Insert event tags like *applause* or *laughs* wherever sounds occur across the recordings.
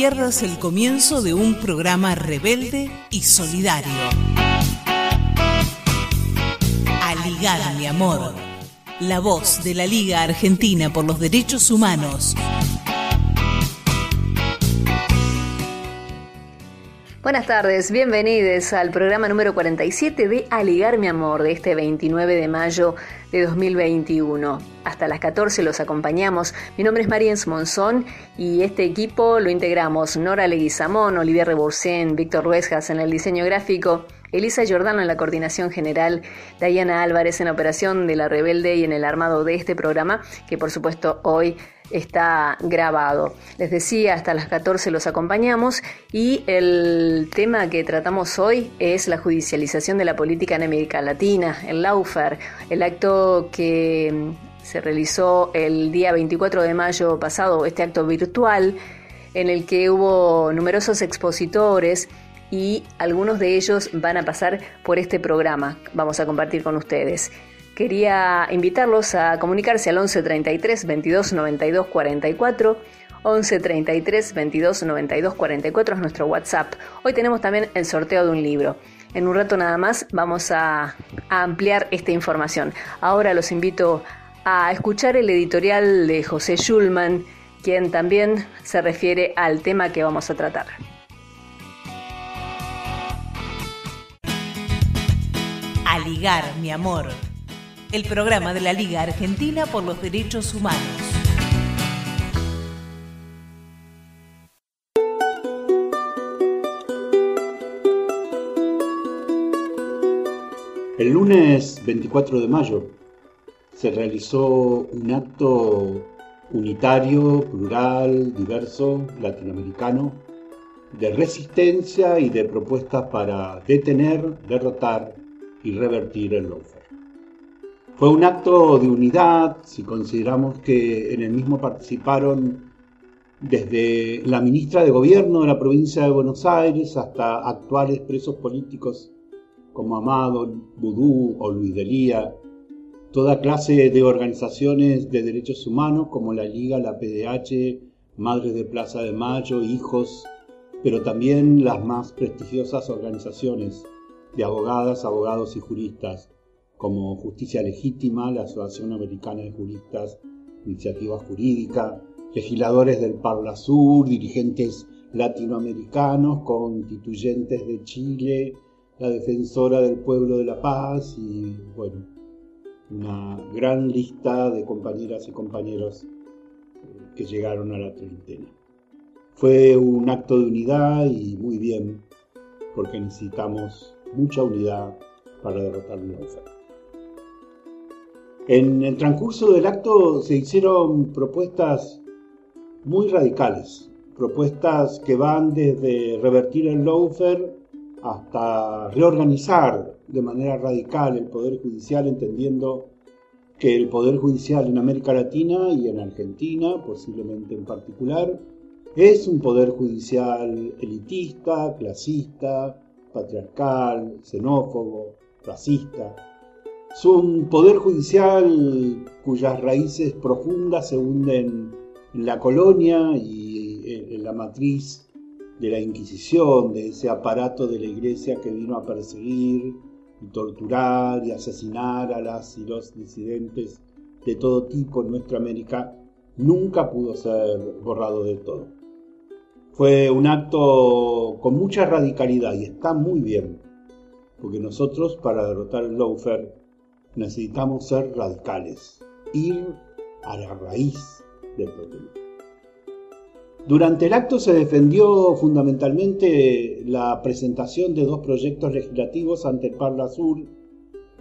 pierdas el comienzo de un programa rebelde y solidario. Aligar, mi amor. La voz de la Liga Argentina por los Derechos Humanos. Buenas tardes, bienvenidos al programa número 47 de Aligar mi amor de este 29 de mayo de 2021. Hasta las 14 los acompañamos. Mi nombre es Mariens Monzón y este equipo lo integramos Nora Leguizamón, Olivier Reboursen, Víctor Ruesjas en el diseño gráfico, Elisa Giordano en la coordinación general, Diana Álvarez en operación de la Rebelde y en el armado de este programa, que por supuesto hoy está grabado. Les decía, hasta las 14 los acompañamos y el tema que tratamos hoy es la judicialización de la política en América Latina, el Laufer, el acto que mm, se realizó el día 24 de mayo pasado, este acto virtual en el que hubo numerosos expositores y algunos de ellos van a pasar por este programa. Vamos a compartir con ustedes. Quería invitarlos a comunicarse al 11 33 22 92 44. 11 33 22 92 44 es nuestro WhatsApp. Hoy tenemos también el sorteo de un libro. En un rato nada más vamos a, a ampliar esta información. Ahora los invito a escuchar el editorial de José Schulman, quien también se refiere al tema que vamos a tratar. Ligar, mi amor el programa de la Liga Argentina por los Derechos Humanos. El lunes 24 de mayo se realizó un acto unitario, plural, diverso, latinoamericano, de resistencia y de propuestas para detener, derrotar y revertir el lawfare. Fue un acto de unidad, si consideramos que en el mismo participaron desde la ministra de Gobierno de la provincia de Buenos Aires hasta actuales presos políticos como Amado, Vudú o Luis Delía, toda clase de organizaciones de derechos humanos como la Liga, la PDH, Madres de Plaza de Mayo, Hijos, pero también las más prestigiosas organizaciones de abogadas, abogados y juristas como Justicia Legítima, la Asociación Americana de Juristas, Iniciativa Jurídica, legisladores del Parla Sur, dirigentes latinoamericanos, constituyentes de Chile, la defensora del pueblo de la paz y, bueno, una gran lista de compañeras y compañeros eh, que llegaron a la treintena. Fue un acto de unidad y muy bien, porque necesitamos mucha unidad para derrotar la oferta. En el transcurso del acto se hicieron propuestas muy radicales, propuestas que van desde revertir el lawfare hasta reorganizar de manera radical el Poder Judicial, entendiendo que el Poder Judicial en América Latina y en Argentina, posiblemente en particular, es un Poder Judicial elitista, clasista, patriarcal, xenófobo, racista, es un poder judicial cuyas raíces profundas se hunden en la colonia y en la matriz de la Inquisición, de ese aparato de la Iglesia que vino a perseguir y torturar y asesinar a las y los disidentes de todo tipo en nuestra América, nunca pudo ser borrado de todo. Fue un acto con mucha radicalidad y está muy bien, porque nosotros para derrotar el lawfare necesitamos ser radicales, ir a la raíz del problema. Durante el acto se defendió fundamentalmente la presentación de dos proyectos legislativos ante el Parla Sur,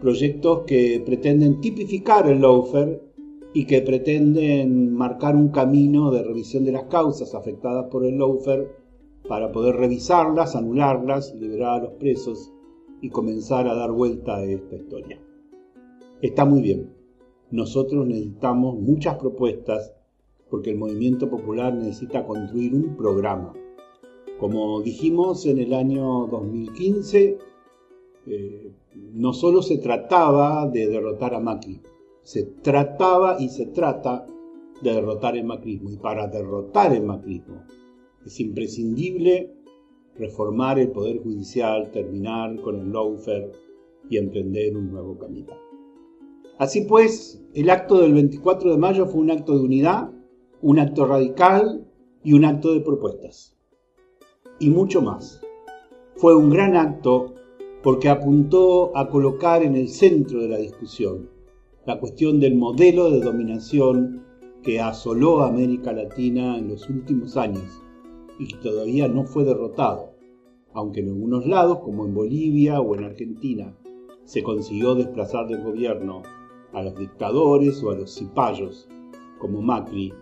proyectos que pretenden tipificar el lawfare y que pretenden marcar un camino de revisión de las causas afectadas por el lawfare para poder revisarlas, anularlas, liberar a los presos y comenzar a dar vuelta a esta historia. Está muy bien. Nosotros necesitamos muchas propuestas porque el movimiento popular necesita construir un programa. Como dijimos en el año 2015, eh, no solo se trataba de derrotar a Macri, se trataba y se trata de derrotar el macrismo. Y para derrotar el macrismo Es imprescindible reformar el Poder Judicial, terminar con el lawfare y emprender un nuevo camino. Así pues, el acto del 24 de mayo fue un acto de unidad, un acto radical y un acto de propuestas. Y mucho más. Fue un gran acto porque apuntó a colocar en el centro de la discusión la cuestión del modelo de dominación que asoló a América Latina en los últimos años y que todavía no fue derrotado, aunque en algunos lados, como en Bolivia o en Argentina, se consiguió desplazar del gobierno a los dictadores o a los cipayos, como Macri,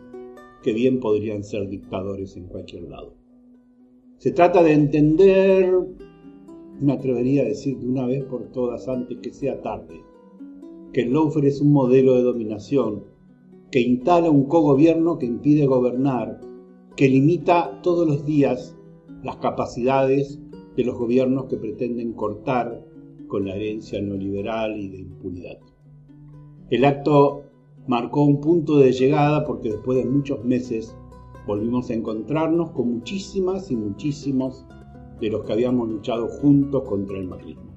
que bien podrían ser dictadores en cualquier lado. Se trata de entender, me atrevería a decir de una vez por todas antes que sea tarde, que el lawfare es un modelo de dominación que instala un cogobierno que impide gobernar, que limita todos los días las capacidades de los gobiernos que pretenden cortar con la herencia neoliberal y de impunidad. El acto marcó un punto de llegada porque después de muchos meses volvimos a encontrarnos con muchísimas y muchísimos de los que habíamos luchado juntos contra el macrismo.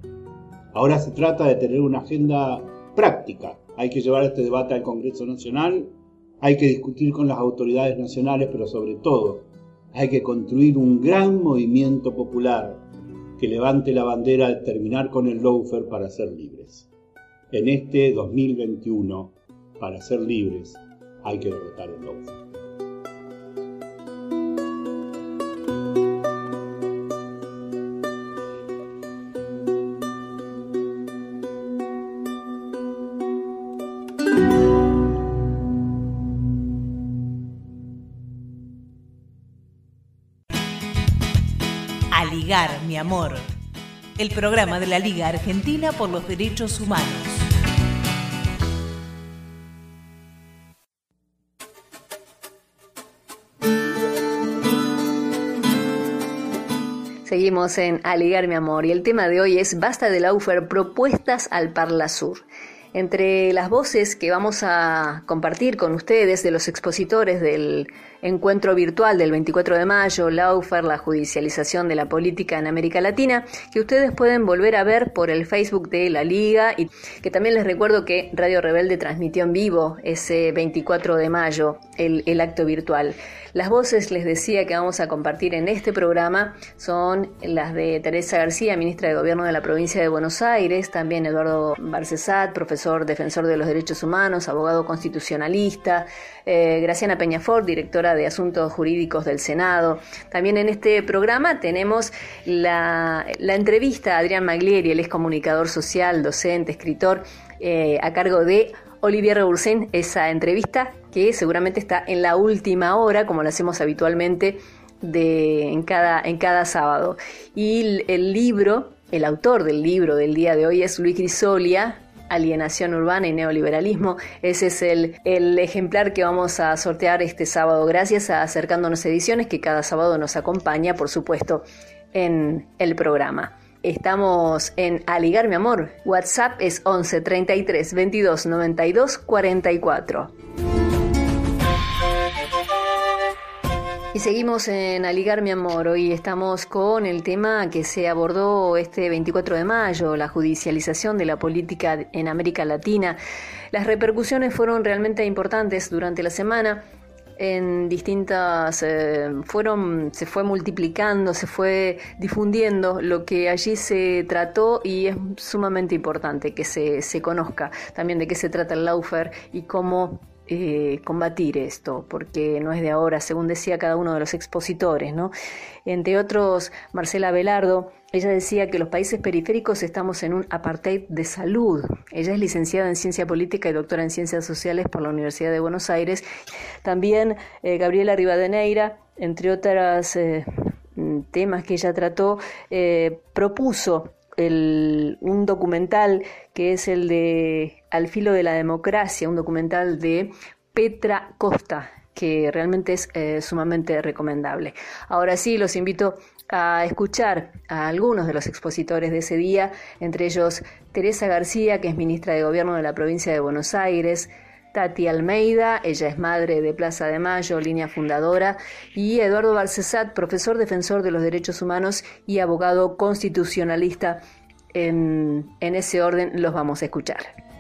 Ahora se trata de tener una agenda práctica. Hay que llevar este debate al Congreso Nacional, hay que discutir con las autoridades nacionales, pero sobre todo hay que construir un gran movimiento popular que levante la bandera de terminar con el lawfare para ser libres. En este 2021, para ser libres, hay que derrotar el lawfare. Amor. El programa de la Liga Argentina por los Derechos Humanos. Seguimos en Aligar mi amor y el tema de hoy es Basta de Laufer, propuestas al Parla Sur. Entre las voces que vamos a compartir con ustedes de los expositores del encuentro virtual del 24 de mayo, Laufer, la judicialización de la política en América Latina, que ustedes pueden volver a ver por el Facebook de la Liga y que también les recuerdo que Radio Rebelde transmitió en vivo ese 24 de mayo el, acto virtual. Las voces, les decía, que vamos a compartir en este programa son las de Teresa García, ministra de Gobierno de la provincia de Buenos Aires, también Eduardo Barcesat, profesor defensor de los derechos humanos, abogado constitucionalista, eh, Graciana Peñafort, directora de Asuntos Jurídicos del Senado. También en este programa tenemos la, entrevista a Adrián Maglieri, él es comunicador social, docente, escritor, eh, a cargo de Olivier Rebursen esa entrevista que seguramente está en la última hora, como lo hacemos habitualmente en, cada, en cada sábado. Y el, libro, el autor del libro del día de hoy es Luis Grisolia, Alienación Urbana y Neoliberalismo. Ese es el, el, ejemplar que vamos a sortear este sábado, gracias a Acercándonos Ediciones, que cada sábado nos acompaña, por supuesto, en el programa. Estamos en Aligar mi amor. WhatsApp es 11 33 22 92 44. Y seguimos en Aligar mi amor. Hoy estamos con el tema que se abordó este 24 de mayo, la judicialización de la política en América Latina. Las repercusiones fueron realmente importantes durante la semana en distintas eh, fueron se fue multiplicando se fue difundiendo lo que allí se trató y es sumamente importante que se, se conozca también de qué se trata el Laufer y cómo eh, combatir esto, porque no es de ahora, según decía cada uno de los expositores, ¿no? Entre otros, Marcela Velardo, ella decía que los países periféricos estamos en un apartheid de salud. Ella es licenciada en Ciencia Política y doctora en Ciencias Sociales por la Universidad de Buenos Aires. También eh, Gabriela Rivadeneira, entre otros eh, temas que ella trató, propuso un documental que es el de Al filo de la democracia, un documental de Petra Costa, que realmente es eh, sumamente recomendable. Ahora sí, los invito a escuchar a algunos de los expositores de ese día, entre ellos Teresa García, que es ministra de Gobierno de la provincia de Buenos Aires, Tati Almeida, ella es madre de Plaza de Mayo, línea fundadora, y Eduardo Barcesat, profesor defensor de los derechos humanos y abogado constitucionalista. En, ese orden los vamos a escuchar.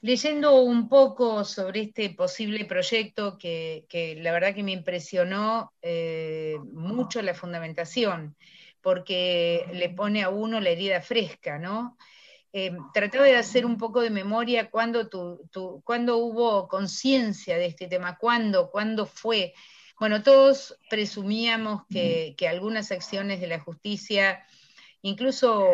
leyendo un poco sobre este posible proyecto que, la verdad que me impresionó eh, mucho la fundamentación, porque le pone a uno la herida fresca, ¿no? Eh, trataba de hacer un poco de memoria cuando, cuando hubo conciencia de este tema, cuándo, cuándo fue. Bueno, todos presumíamos que, que algunas acciones de la justicia incluso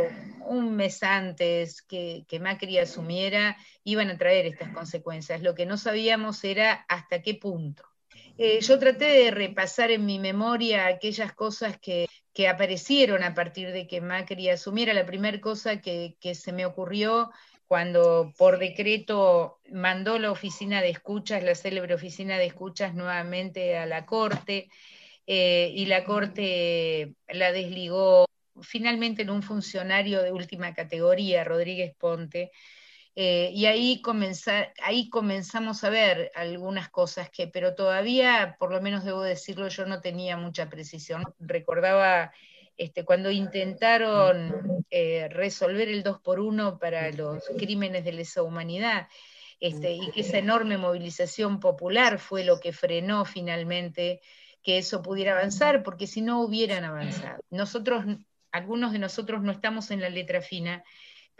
un mes antes que, Macri asumiera, iban a traer estas consecuencias. Lo que no sabíamos era hasta qué punto. Eh, yo traté de repasar en mi memoria aquellas cosas que, aparecieron a partir de que Macri asumiera. La primera cosa que, se me ocurrió cuando por decreto mandó la oficina de escuchas, la célebre oficina de escuchas nuevamente a la Corte, eh, y la Corte la desligó finalmente en un funcionario de última categoría, Rodríguez Ponte, eh, y ahí, ahí comenzamos a ver algunas cosas que, pero todavía, por lo menos debo decirlo, yo no tenía mucha precisión. Recordaba este, cuando intentaron eh, resolver el 2 por 1 para los crímenes de lesa humanidad, este, y que esa enorme movilización popular fue lo que frenó finalmente que eso pudiera avanzar, porque si no hubieran avanzado. Nosotros algunos de nosotros no estamos en la letra fina,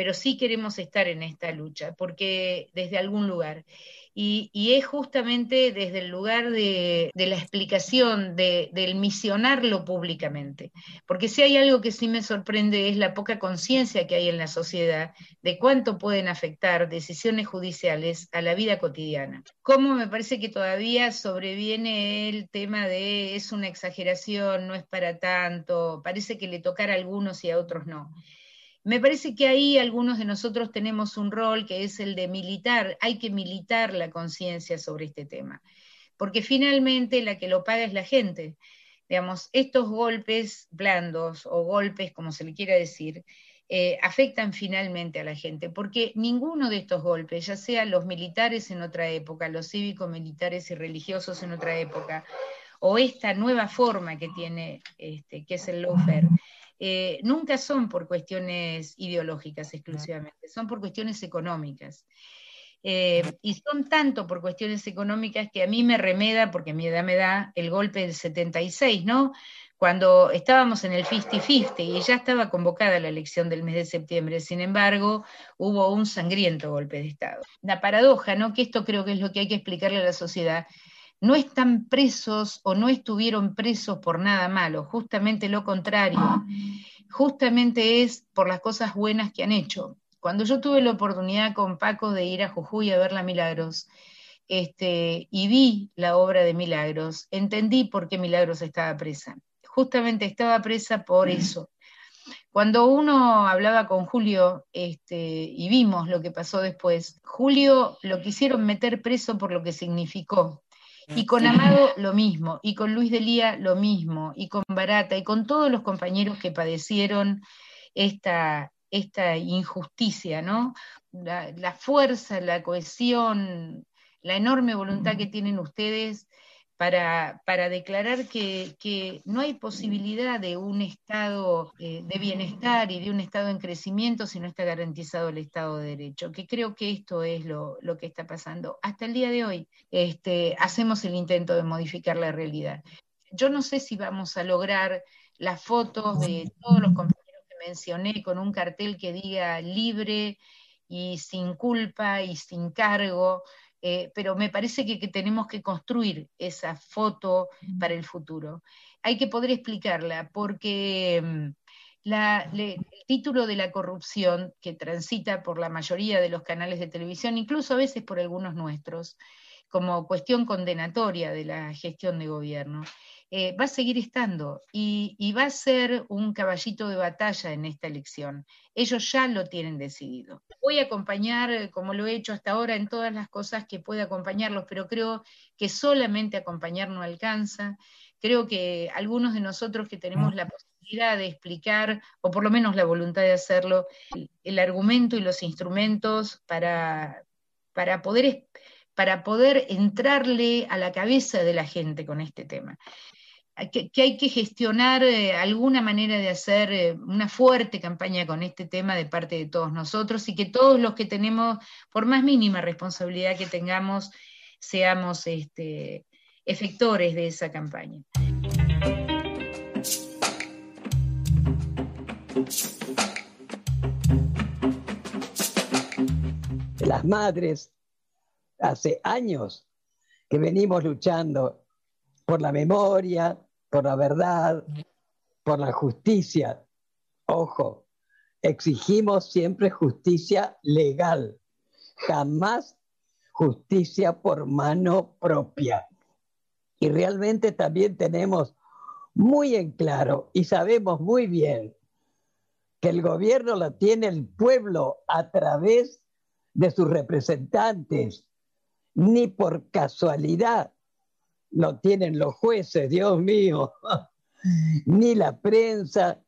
pero sí queremos estar en esta lucha, porque desde algún lugar. Y, es justamente desde el lugar de, la explicación, del misionarlo públicamente. Porque si hay algo que sí me sorprende es la poca conciencia que hay en la sociedad de cuánto pueden afectar decisiones judiciales a la vida cotidiana. Cómo me parece que todavía sobreviene el tema de es una exageración, no es para tanto, parece que le tocará a algunos y a otros no. Me parece que ahí algunos de nosotros tenemos un rol que es el de militar, hay que militar la conciencia sobre este tema, porque finalmente la que lo paga es la gente. Digamos, estos golpes blandos o golpes, como se le quiera decir, eh, afectan finalmente a la gente, porque ninguno de estos golpes, ya sea los militares en otra época, los cívicos, militares y religiosos en otra época, o esta nueva forma que tiene, este, que es el lawfare, eh, nunca son por cuestiones ideológicas exclusivamente, son por cuestiones económicas. Eh, y son tanto por cuestiones económicas que a mí me remeda, porque mi edad me da, el golpe del 76, ¿no? Cuando estábamos en el 50-50 y ya estaba convocada la elección del mes de septiembre, sin embargo, hubo un sangriento golpe de Estado. La paradoja, ¿no? Que esto creo que es lo que hay que explicarle a la sociedad, no están presos o no estuvieron presos por nada malo, justamente lo contrario, justamente es por las cosas buenas que han hecho. Cuando yo tuve la oportunidad con Paco de ir a Jujuy a ver la Milagros, este, y vi la obra de Milagros, entendí por qué Milagros estaba presa. Justamente estaba presa por eso. Cuando uno hablaba con Julio este, y vimos lo que pasó después, Julio lo quisieron meter preso por lo que significó, y con Amado lo mismo, y con Luis Delía lo mismo, y con Barata, y con todos los compañeros que padecieron esta, esta injusticia, ¿no? La, la fuerza, la cohesión, la enorme voluntad que tienen ustedes para, declarar que, no hay posibilidad de un estado eh, de bienestar y de un estado en crecimiento si no está garantizado el Estado de Derecho, que creo que esto es lo, que está pasando. Hasta el día de hoy este, hacemos el intento de modificar la realidad. Yo no sé si vamos a lograr las fotos de todos los compañeros que mencioné con un cartel que diga libre y sin culpa y sin cargo. Eh, pero me parece que, tenemos que construir esa foto para el futuro. Hay que poder explicarla porque mm, el título de la corrupción que transita por la mayoría de los canales de televisión, incluso a veces por algunos nuestros, como cuestión condenatoria de la gestión de gobierno, eh, va a seguir estando y, va a ser un caballito de batalla en esta elección. Ellos ya lo tienen decidido. Voy a acompañar, eh, como lo he hecho hasta ahora, en todas las cosas que pueda acompañarlos, pero creo que solamente acompañar no alcanza. Creo que algunos de nosotros que tenemos la posibilidad de explicar, o por lo menos la voluntad de hacerlo, el, argumento y los instrumentos para, para, poder, para poder entrarle a la cabeza de la gente con este tema. Que, hay que gestionar eh, alguna manera de hacer eh, una fuerte campaña con este tema de parte de todos nosotros y que todos los que tenemos, por más mínima responsabilidad que tengamos, seamos este, efectores de esa campaña. Las madres, hace años que venimos luchando por la memoria, por la verdad, por la justicia. Ojo, exigimos siempre justicia legal, jamás justicia por mano propia. Y realmente también tenemos muy en claro y sabemos muy bien que el gobierno la tiene el pueblo a través de sus representantes, ni por casualidad lo tienen los jueces, Dios mío, *laughs* ni la prensa,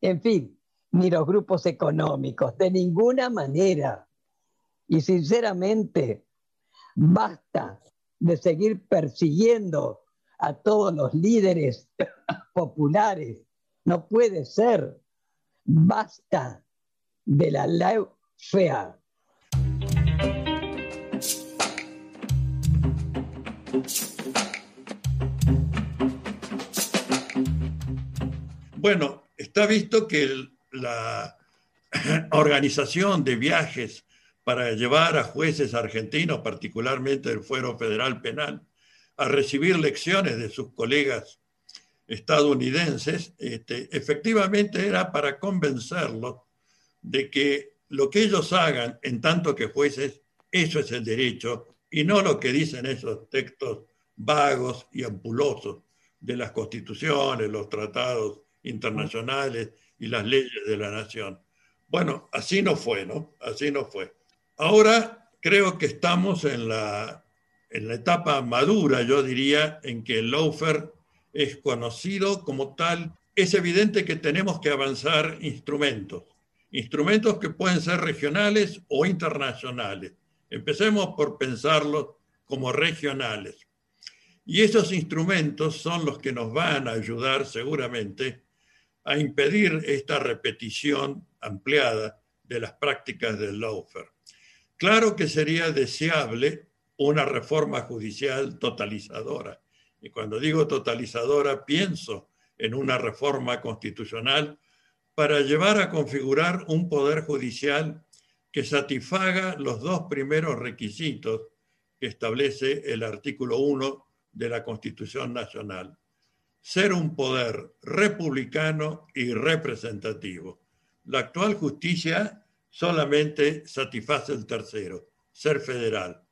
en fin, ni los grupos económicos, de ninguna manera. Y sinceramente, basta de seguir persiguiendo a todos los líderes *laughs* populares. No puede ser. Basta de la ley fea. Bueno, está visto que la *clears throat* organización de viajes para llevar a jueces argentinos, particularmente del Fuero Federal Penal, a recibir lecciones de sus colegas estadounidenses, este, efectivamente era para convencerlos de que lo que ellos hagan en tanto que jueces, eso es el derecho y no lo que dicen esos textos vagos y ampulosos de las constituciones, los tratados internacionales y las leyes de la nación. Bueno, así no fue, ¿no? Así no fue. Ahora creo que estamos en la, en la etapa madura, yo diría, en que el lawfare es conocido como tal. Es evidente que tenemos que avanzar instrumentos, instrumentos que pueden ser regionales o internacionales. Empecemos por pensarlos como regionales. Y esos instrumentos son los que nos van a ayudar seguramente a impedir esta repetición ampliada de las prácticas del lawfare. Claro que sería deseable una reforma judicial totalizadora. Y cuando digo totalizadora, pienso en una reforma constitucional para llevar a configurar un poder judicial que satisfaga los dos primeros requisitos que establece el artículo 1 de la Constitución Nacional. Ser un poder republicano y representativo. La actual justicia solamente satisface el tercero, ser federal,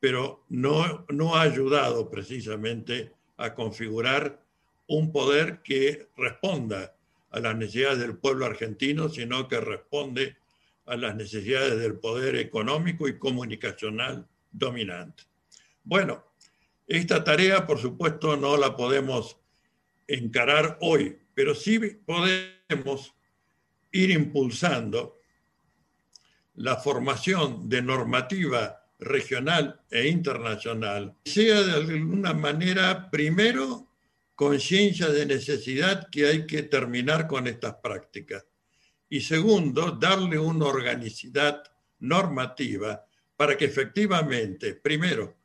pero no, no ha ayudado precisamente a configurar un poder que responda a las necesidades del pueblo argentino, sino que responde a las necesidades del poder económico y comunicacional dominante. Bueno, esta tarea, por supuesto, no la podemos encarar hoy, pero sí podemos ir impulsando la formación de normativa regional e internacional sea de alguna manera, primero, conciencia de necesidad que hay que terminar con estas prácticas. Y segundo, darle una organicidad normativa para que efectivamente, primero,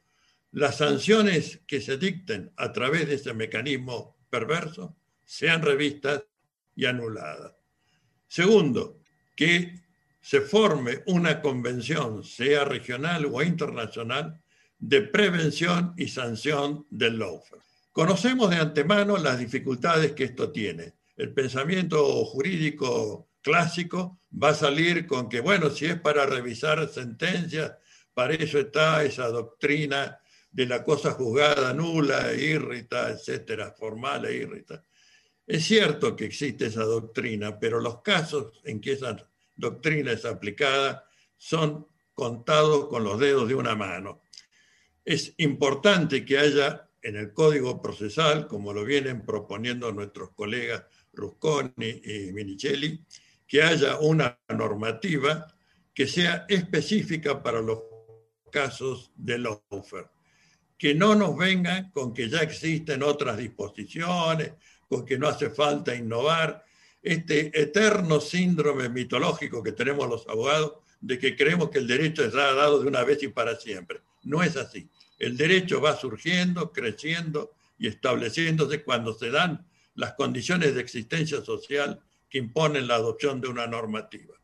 las sanciones que se dicten a través de ese mecanismo perverso sean revistas y anuladas. Segundo, que se forme una convención, sea regional o internacional, de prevención y sanción del lawfare. Conocemos de antemano las dificultades que esto tiene. El pensamiento jurídico clásico va a salir con que, bueno, si es para revisar sentencias, para eso está esa doctrina de la cosa juzgada nula, irrita, etcétera, formal e irrita. Es cierto que existe esa doctrina, pero los casos en que esa doctrina es aplicada son contados con los dedos de una mano. Es importante que haya en el Código Procesal, como lo vienen proponiendo nuestros colegas Rusconi y Minicelli, que haya una normativa que sea específica para los casos de lawfare. Que no nos vengan con que ya existen otras disposiciones, con que no hace falta innovar. Este eterno síndrome mitológico que tenemos los abogados de que creemos que el derecho está dado de una vez y para siempre. No es así. El derecho va surgiendo, creciendo y estableciéndose cuando se dan las condiciones de existencia social que imponen la adopción de una normativa.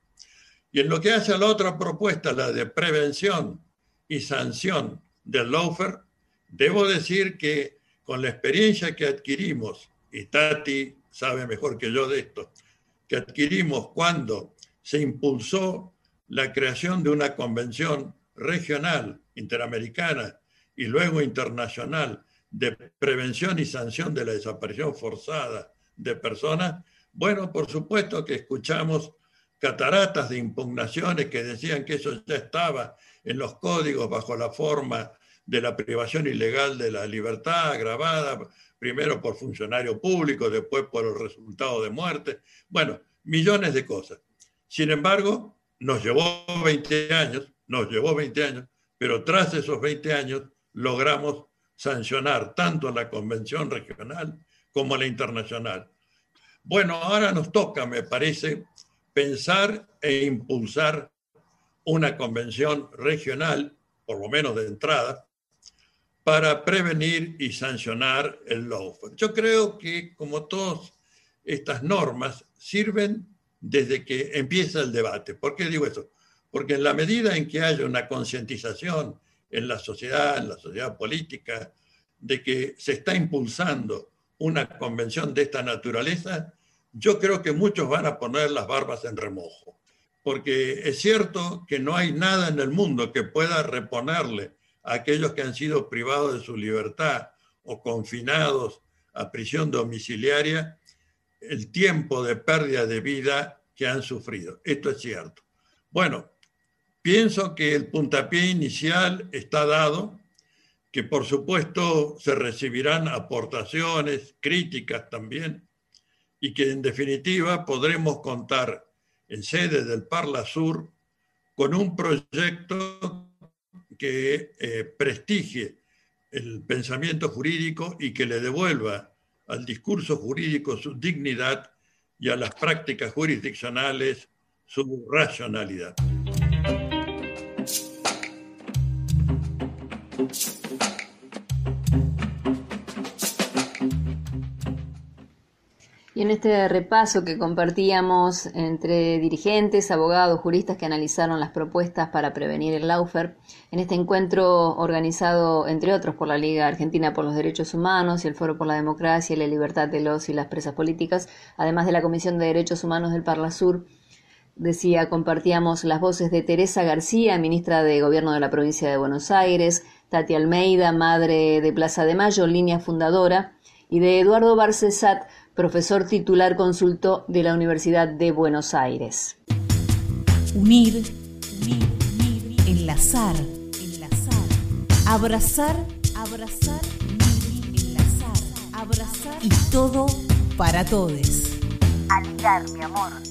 Y en lo que hace a la otra propuesta, la de prevención y sanción del lawfare, debo decir que con la experiencia que adquirimos, y Tati sabe mejor que yo de esto, que adquirimos cuando se impulsó la creación de una convención regional, interamericana y luego internacional de prevención y sanción de la desaparición forzada de personas, bueno, por supuesto que escuchamos cataratas de impugnaciones que decían que eso ya estaba en los códigos bajo la forma de la privación ilegal de la libertad agravada, primero por funcionario público, después por el resultado de muerte, bueno, millones de cosas. Sin embargo, nos llevó 20 años, nos llevó 20 años, pero tras esos 20 años logramos sancionar tanto la convención regional como la internacional. Bueno, ahora nos toca, me parece, pensar e impulsar una convención regional, por lo menos de entrada, para prevenir y sancionar el lawfare. Yo creo que, como todas estas normas, sirven desde que empieza el debate. ¿Por qué digo eso? Porque en la medida en que haya una concientización en la sociedad, en la sociedad política, de que se está impulsando una convención de esta naturaleza, yo creo que muchos van a poner las barbas en remojo, porque es cierto que no hay nada en el mundo que pueda reponerle a aquellos que han sido privados de su libertad o confinados a prisión domiciliaria el tiempo de pérdida de vida que han sufrido. Esto es cierto. Bueno, pienso que el puntapié inicial está dado, que por supuesto se recibirán aportaciones, críticas también, y que en definitiva podremos contar en sede del Parla Sur con un proyecto que eh, prestigie el pensamiento jurídico y que le devuelva al discurso jurídico su dignidad y a las prácticas jurisdiccionales su racionalidad. En este repaso que compartíamos entre dirigentes, abogados, juristas que analizaron las propuestas para prevenir el Laufer, en este encuentro organizado, entre otros, por la Liga Argentina por los Derechos Humanos y el Foro por la Democracia y la Libertad de los y las Presas Políticas, además de la Comisión de Derechos Humanos del Parla Sur, decía, compartíamos las voces de Teresa García, ministra de Gobierno de la Provincia de Buenos Aires, Tati Almeida, madre de Plaza de Mayo, línea fundadora, y de Eduardo Barcesat, profesor titular consulto de la Universidad de Buenos Aires. Unir, unir, unir enlazar, enlazar, abrazar, abrazar, unir, enlazar, abrazar y todo para todos. Aligar, mi amor.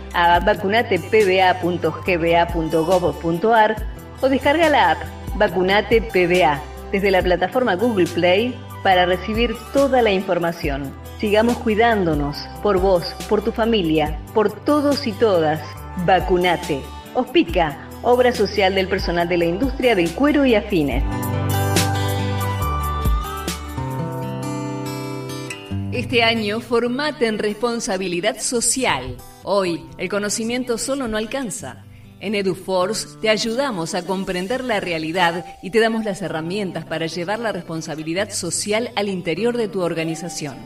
a vacunatepba.gba.gov.ar o descarga la app Vacunate PBA desde la plataforma Google Play para recibir toda la información. Sigamos cuidándonos, por vos, por tu familia, por todos y todas. Vacunate. Ospica, obra social del personal de la industria del cuero y afines. Este año formate en responsabilidad social. Hoy, el conocimiento solo no alcanza. En EduForce te ayudamos a comprender la realidad y te damos las herramientas para llevar la responsabilidad social al interior de tu organización.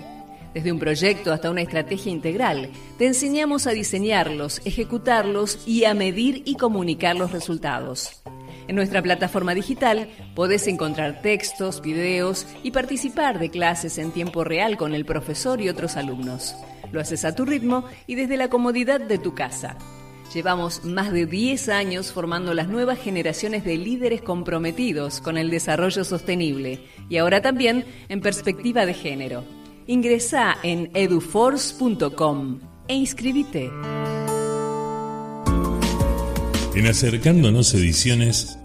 Desde un proyecto hasta una estrategia integral, te enseñamos a diseñarlos, ejecutarlos y a medir y comunicar los resultados. En nuestra plataforma digital podés encontrar textos, videos y participar de clases en tiempo real con el profesor y otros alumnos. Lo haces a tu ritmo y desde la comodidad de tu casa. Llevamos más de 10 años formando las nuevas generaciones de líderes comprometidos con el desarrollo sostenible y ahora también en perspectiva de género. Ingresa en eduforce.com e inscríbete. En Acercándonos Ediciones,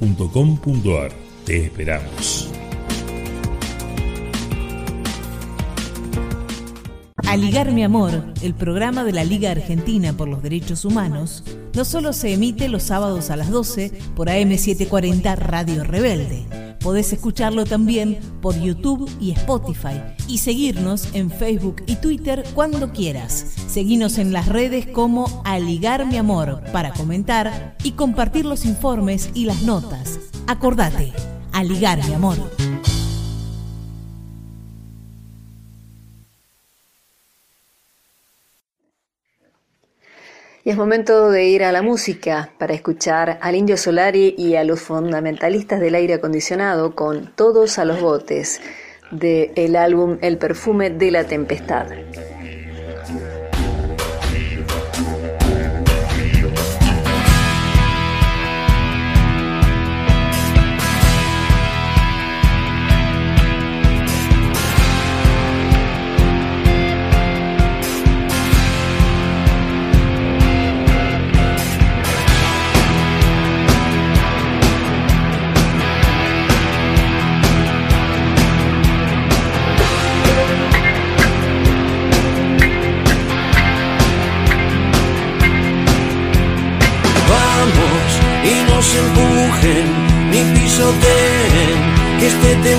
www.acercándonoscultura.com.ar. Te esperamos. Aligar mi amor, el programa de la Liga Argentina por los Derechos Humanos, no solo se emite los sábados a las 12 por AM740 Radio Rebelde. Podés escucharlo también por YouTube y Spotify y seguirnos en Facebook y Twitter cuando quieras. Seguinos en las redes como Aligar mi amor para comentar y compartir los informes y las notas. Acordate, Aligar mi amor. Y es momento de ir a la música para escuchar al Indio Solari y a los fundamentalistas del aire acondicionado con Todos a los botes del álbum El perfume de la tempestad. Este temblor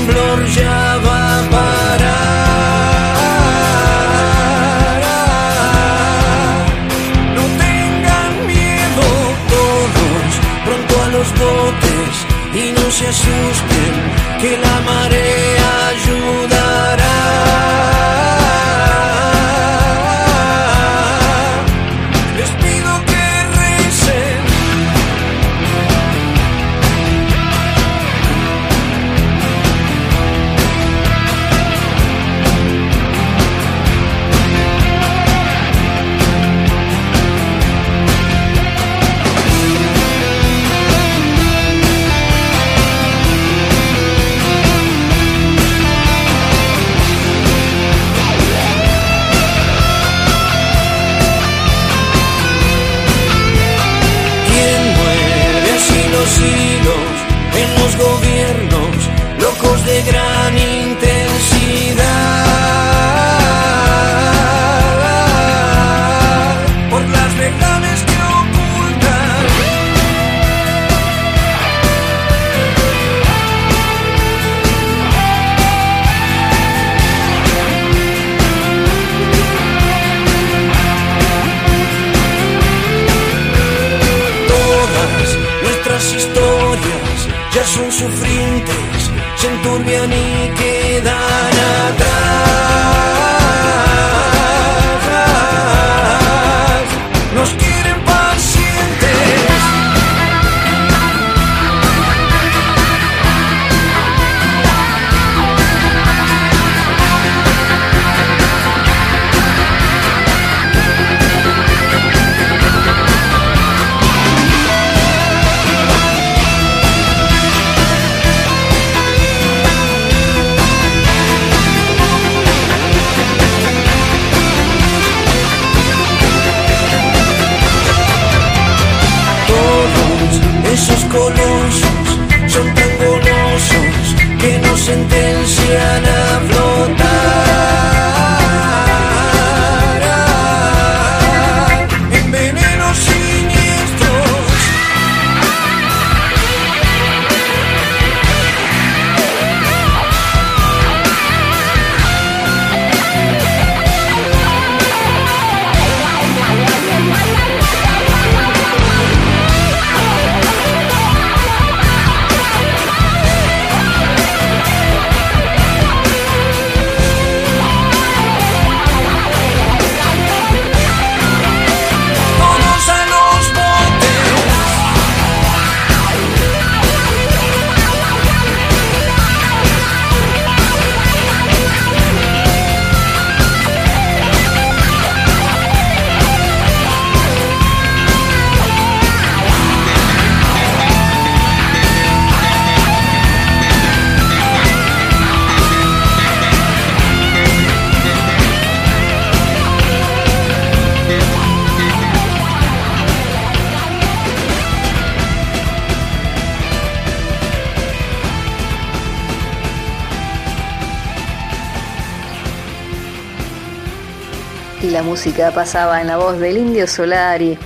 música pasaba en la voz del indio Solari,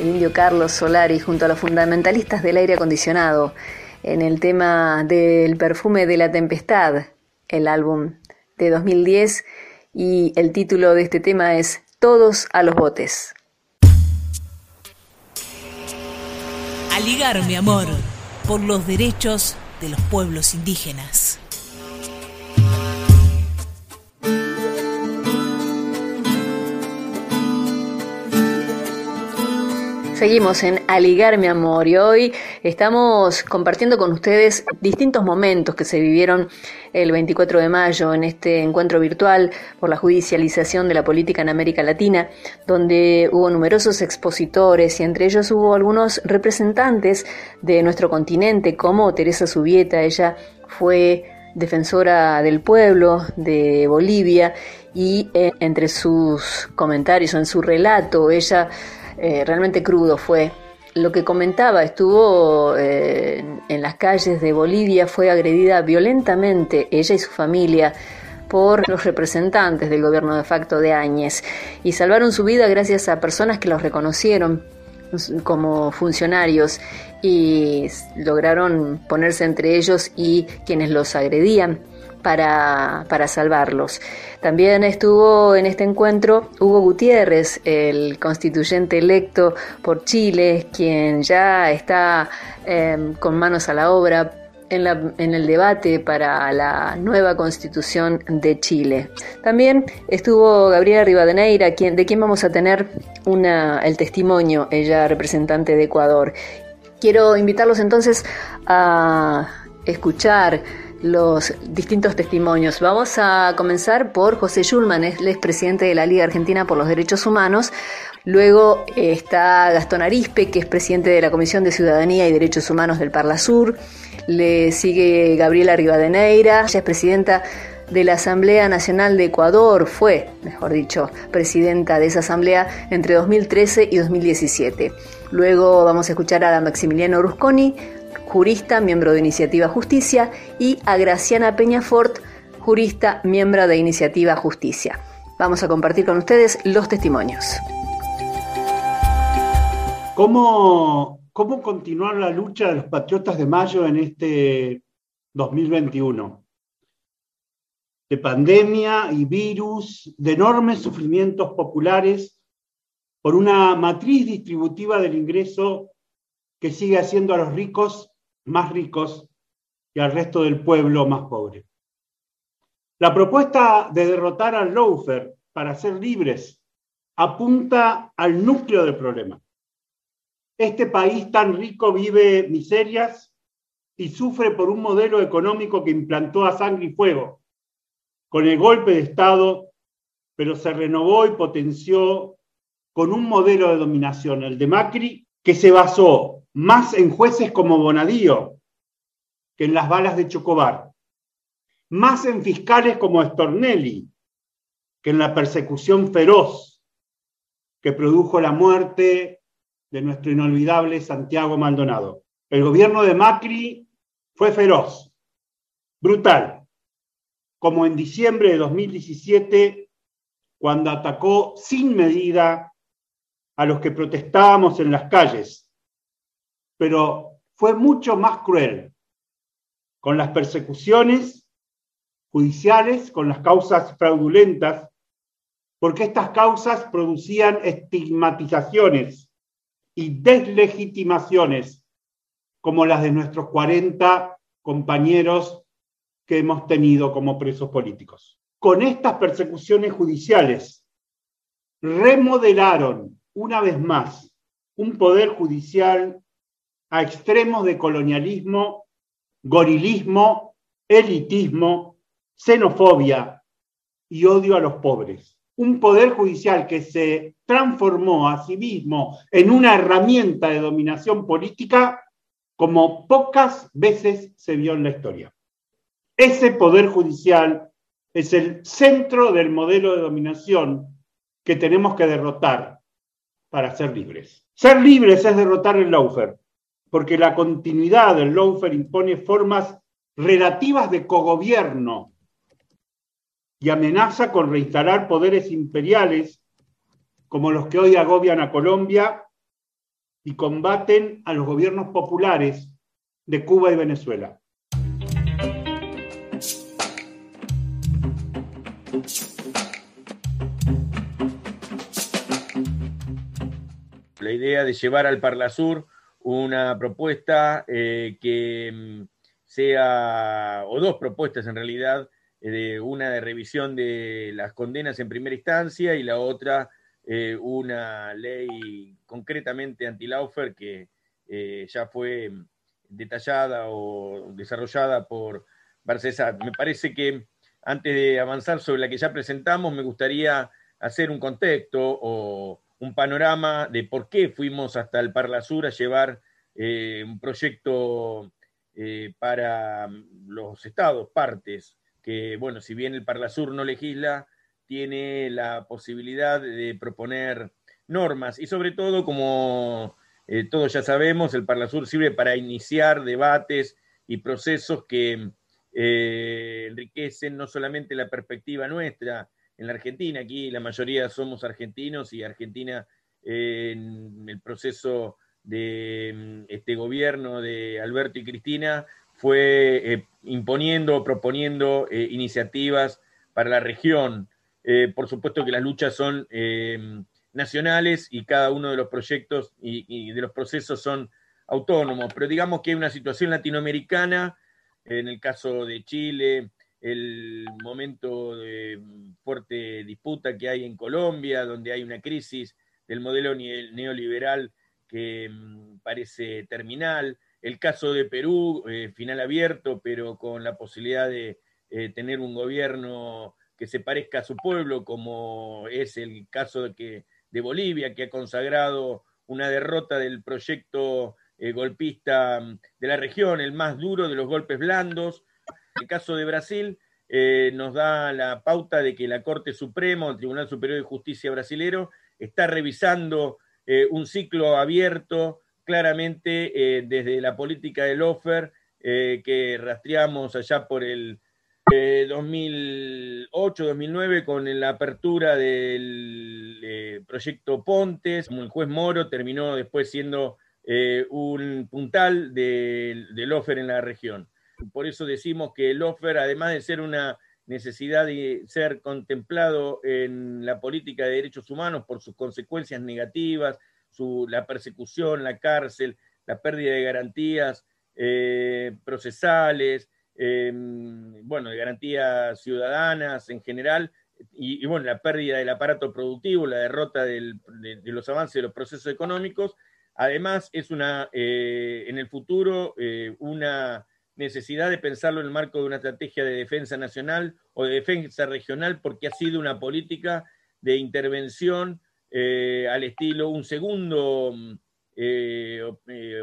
el indio Carlos Solari, junto a los fundamentalistas del aire acondicionado, en el tema del perfume de la tempestad, el álbum de 2010, y el título de este tema es Todos a los botes. A ligar, mi amor, por los derechos de los pueblos indígenas. Seguimos en Aligar mi amor y hoy estamos compartiendo con ustedes distintos momentos que se vivieron el 24 de mayo en este encuentro virtual por la judicialización de la política en América Latina, donde hubo numerosos expositores y entre ellos hubo algunos representantes de nuestro continente como Teresa Subieta, ella fue defensora del pueblo de Bolivia y eh, entre sus comentarios, en su relato, ella eh, realmente crudo fue. Lo que comentaba, estuvo eh, en las calles de Bolivia, fue agredida violentamente ella y su familia por los representantes del gobierno de facto de Áñez y salvaron su vida gracias a personas que los reconocieron como funcionarios y lograron ponerse entre ellos y quienes los agredían para, para salvarlos. También estuvo en este encuentro Hugo Gutiérrez, el constituyente electo por Chile, quien ya está em, con manos a la obra en, la, en, el debate para la nueva constitución de Chile. También estuvo Gabriela Rivadeneira, quien, de quien vamos a tener una, el testimonio, ella representante de Ecuador. Quiero invitarlos entonces a escuchar los distintos testimonios. Vamos a comenzar por José Schulman, él es presidente de la Liga Argentina por los Derechos Humanos. Luego eh, está Gastón Arispe, que es presidente de la Comisión de Ciudadanía y Derechos Humanos del Parla Sur. Le sigue Gabriela Rivadeneira, ella es presidenta de la Asamblea Nacional de Ecuador, fue, mejor dicho, presidenta de esa asamblea entre 2013 y 2017. Luego vamos a escuchar a Maximiliano Rusconi, jurista, miembro de Iniciativa Justicia, y a Graciana Peñafort, jurista, miembro de Iniciativa Justicia. Vamos a compartir con ustedes los testimonios. ¿Cómo, cómo continuar la lucha de los patriotas de Mayo en este 2021? De pandemia y virus, de enormes sufrimientos populares por una matriz distributiva del ingreso que sigue haciendo a los ricos más ricos y al resto del pueblo más pobre. La propuesta de derrotar al lawfare para ser libres apunta al núcleo del problema. Este país tan rico vive miserias y sufre por un modelo económico que implantó a sangre y fuego, con el golpe de Estado, pero se renovó y potenció con un modelo de dominación, el de Macri, que se basó más en jueces como Bonadío que en las balas de Chocobar, más en fiscales como Stornelli que en la persecución feroz que produjo la muerte de nuestro inolvidable Santiago Maldonado. El gobierno de Macri fue feroz, brutal, como en diciembre de 2017, cuando atacó sin medida a los que protestábamos en las calles, pero fue mucho más cruel con las persecuciones judiciales, con las causas fraudulentas, porque estas causas producían estigmatizaciones y deslegitimaciones como las de nuestros 40 compañeros que hemos tenido como presos políticos. Con estas persecuciones judiciales remodelaron una vez más un poder judicial a extremos de colonialismo, gorilismo, elitismo, xenofobia y odio a los pobres. Un poder judicial que se transformó a sí mismo en una herramienta de dominación política como pocas veces se vio en la historia. Ese poder judicial es el centro del modelo de dominación que tenemos que derrotar para ser libres. Ser libres es derrotar el lawfare, porque la continuidad del lawfare impone formas relativas de cogobierno y amenaza con reinstalar poderes imperiales como los que hoy agobian a Colombia y combaten a los gobiernos populares de Cuba y Venezuela. La idea de llevar al Parlasur una propuesta eh, que mm, sea, o dos propuestas en realidad, eh, una de revisión de las condenas en primera instancia y la otra eh, una ley concretamente anti-Laufer que ya fue detallada o desarrollada por Barcesat. Me parece que antes de avanzar sobre la que ya presentamos, me gustaría hacer un contexto o un panorama de por qué fuimos hasta el Parla Sur a llevar eh, un proyecto para los estados, partes, que, bueno, si bien el Parla Sur no legisla, tiene la posibilidad de proponer normas. Y sobre todo, como eh, todos ya sabemos, el Parlasur sirve para iniciar debates y procesos que eh, enriquecen no solamente la perspectiva nuestra en la Argentina, aquí la mayoría somos argentinos y Argentina en el proceso de mm, este gobierno de Alberto y Cristina fue eh, imponiendo, proponiendo iniciativas para la región. Eh, por supuesto que las luchas son eh, nacionales y cada uno de los proyectos y, de los procesos son autónomos, pero digamos que hay una situación latinoamericana, en el caso de Chile, el momento de fuerte disputa que hay en Colombia, donde hay una crisis del modelo neoliberal que mm, parece terminal, el caso de Perú, eh, final abierto, pero con la posibilidad de tener un gobierno que se parezca a su pueblo, como es el caso de, que, de Bolivia, que ha consagrado una derrota del proyecto eh, golpista mm, de la región, el más duro de los golpes blandos. El caso de Brasil eh, nos da la pauta de que la Corte Suprema, el Tribunal Superior de Justicia brasilero, está revisando eh, un ciclo abierto claramente desde la política del offer que rastreamos allá por el 2008-2009 eh, con la apertura del eh, proyecto Pontes, como el juez Moro terminó después siendo eh, un puntal del de offer en la región. Por eso decimos que el offer, además de ser una necesidad de ser contemplado en la política de derechos humanos por sus consecuencias negativas, su, la persecución, la cárcel, la pérdida de garantías procesales, Em, bueno, de garantías ciudadanas en general, y, bueno, la pérdida del aparato productivo, la derrota de, los avances de los procesos económicos, además es una, eh, en el futuro, eh, una necesidad de pensarlo en el marco de una estrategia de defensa nacional o de defensa regional, porque ha sido una política de intervención eh, al estilo un segundo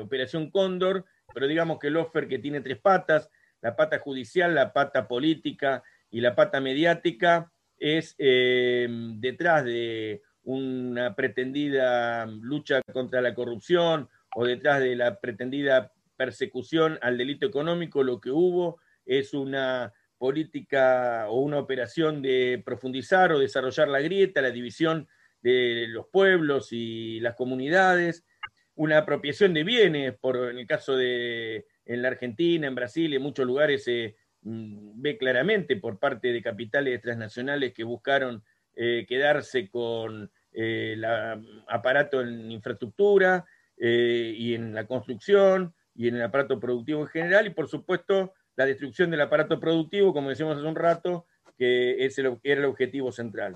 Operación Cóndor, pero digamos que el offer que tiene tres patas, la pata judicial, la pata política y la pata mediática es eh, detrás de una pretendida lucha contra la corrupción o detrás de la pretendida persecución al delito económico, lo que hubo es una política o una operación de profundizar o desarrollar la grieta, la división de los pueblos y las comunidades, una apropiación de bienes, por, en el caso de en la Argentina, en Brasil, en muchos lugares se mm, ve claramente por parte de capitales transnacionales que buscaron eh, quedarse con eh, el aparato en infraestructura eh, y en la construcción y en el aparato productivo en general, y por supuesto la destrucción del aparato productivo, como decíamos hace un rato, que es el, era el objetivo central.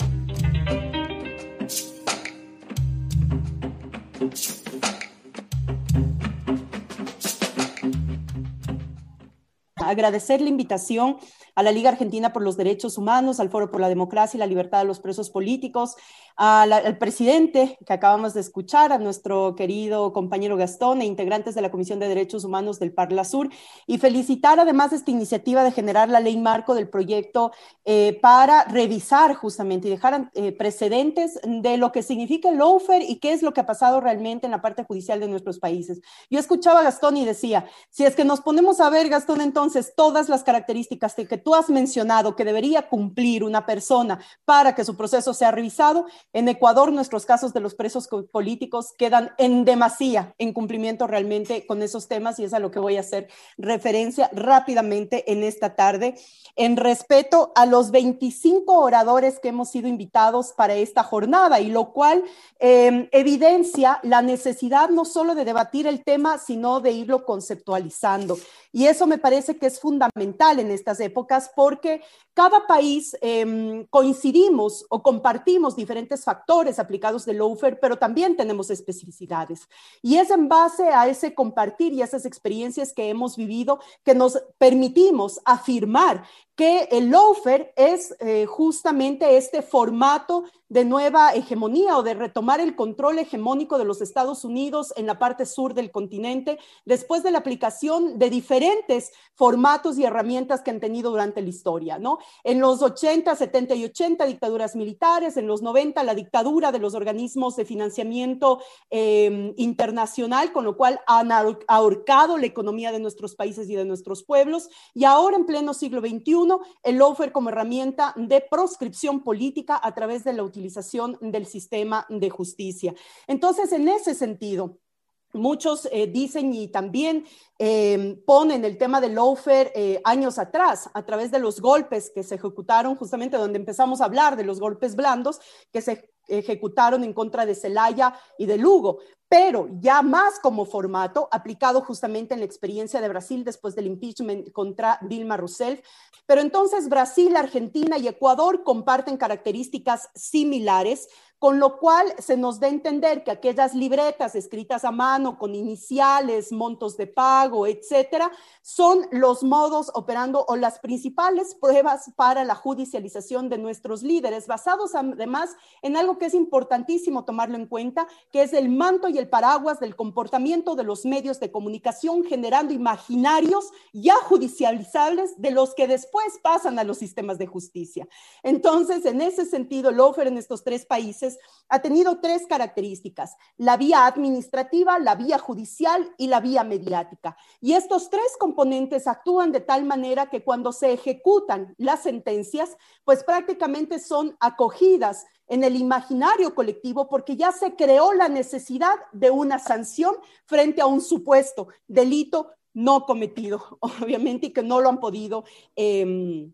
Agradecer la invitación a la Liga Argentina por los Derechos Humanos, al Foro por la Democracia y la Libertad de los Presos Políticos, al presidente que acabamos de escuchar, a nuestro querido compañero Gastón e integrantes de la Comisión de Derechos Humanos del Parla Sur, y felicitar además esta iniciativa de generar la ley marco del proyecto eh, para revisar justamente y dejar eh, precedentes de lo que significa el lawfare y qué es lo que ha pasado realmente en la parte judicial de nuestros países. Yo escuchaba a Gastón y decía, si es que nos ponemos a ver, Gastón, entonces todas las características que tú has mencionado que debería cumplir una persona para que su proceso sea revisado, en Ecuador nuestros casos de los presos políticos quedan en demasía en cumplimiento realmente con esos temas y es a lo que voy a hacer referencia rápidamente en esta tarde en respeto a los 25 oradores que hemos sido invitados para esta jornada y lo cual em, evidencia la necesidad no solo de debatir el tema, sino de irlo conceptualizando. Y eso me parece que es fundamental en estas épocas porque cada país em, coincidimos o compartimos diferentes factores aplicados del lawfare, pero también tenemos especificidades. Y es en base a ese compartir y esas experiencias que hemos vivido que nos permitimos afirmar que el lawfare es eh, justamente este formato de nueva hegemonía o de retomar el control hegemónico de los Estados Unidos en la parte sur del continente después de la aplicación de diferentes formatos y herramientas que han tenido durante la historia, ¿no? En los 80, 70 y 80 dictaduras militares, en los 90 la dictadura de los organismos de financiamiento em, internacional, con lo cual han ahorcado la economía de nuestros países y de nuestros pueblos, y ahora en pleno siglo XXI, el lawfare como herramienta de proscripción política a través de la utilización del sistema de justicia. Entonces, en ese sentido, Muchos eh, dicen y también eh, ponen el tema del lawfare eh, años atrás, a través de los golpes que se ejecutaron, justamente donde empezamos a hablar de los golpes blandos que se ejecutaron en contra de Celaya y de Lugo, pero ya más como formato aplicado justamente en la experiencia de Brasil después del impeachment contra Dilma Rousseff. Pero entonces Brasil, Argentina y Ecuador comparten características similares, con lo cual se nos da a entender que aquellas libretas escritas a mano con iniciales, montos de pago, etcétera, son los modos operando o las principales pruebas para la judicialización de nuestros líderes, basados además en algo que es importantísimo tomarlo en cuenta, que es el manto y el paraguas del comportamiento de los medios de comunicación, generando imaginarios ya judicializables de los que después pasan a los sistemas de justicia. Entonces, en ese sentido, el en estos tres países ha tenido tres características, la vía administrativa, la vía judicial y la vía mediática. Y estos tres componentes actúan de tal manera que cuando se ejecutan las sentencias, pues prácticamente son acogidas en el imaginario colectivo porque ya se creó la necesidad de una sanción frente a un supuesto delito no cometido, *laughs* obviamente, y que no lo han podido em,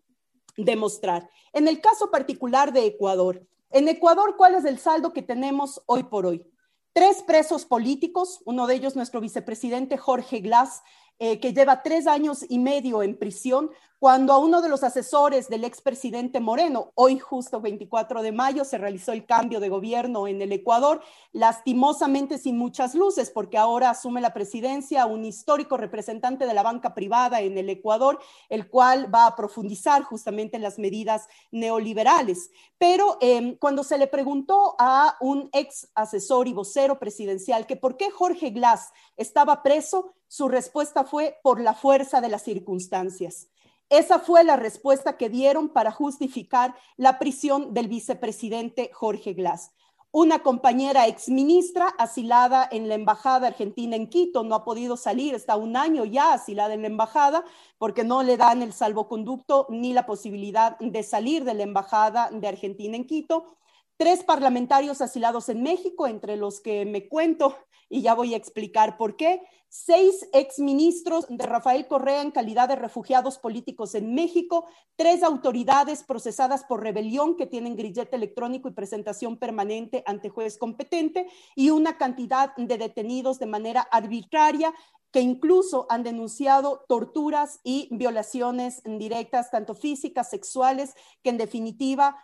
demostrar. En el caso particular de Ecuador, en Ecuador, ¿cuál es el saldo que tenemos hoy por hoy? Tres presos políticos, uno de ellos nuestro vicepresidente Jorge Glass, eh, que lleva tres años y medio en prisión, cuando a uno de los asesores del expresidente Moreno, hoy justo 24 de mayo, se realizó el cambio de gobierno en el Ecuador, lastimosamente sin muchas luces, porque ahora asume la presidencia un histórico representante de la banca privada en el Ecuador, el cual va a profundizar justamente en las medidas neoliberales. Pero em, cuando se le preguntó a un ex asesor y vocero presidencial que por qué Jorge Glass estaba preso, su respuesta fue por la fuerza de las circunstancias. Esa fue la respuesta que dieron para justificar la prisión del vicepresidente Jorge Glass. una compañera exministra asilada en la embajada argentina en Quito, no ha podido salir, está un año ya asilada en la embajada porque no le dan el salvoconducto ni la posibilidad de salir de la embajada de Argentina en Quito tres parlamentarios asilados en México, entre los que me cuento, y ya voy a explicar por qué, seis exministros de Rafael Correa en calidad de refugiados políticos en México, tres autoridades procesadas por rebelión que tienen grillete electrónico y presentación permanente ante juez competente, y una cantidad de detenidos de manera arbitraria que incluso han denunciado torturas y violaciones directas, tanto físicas, sexuales, que en definitiva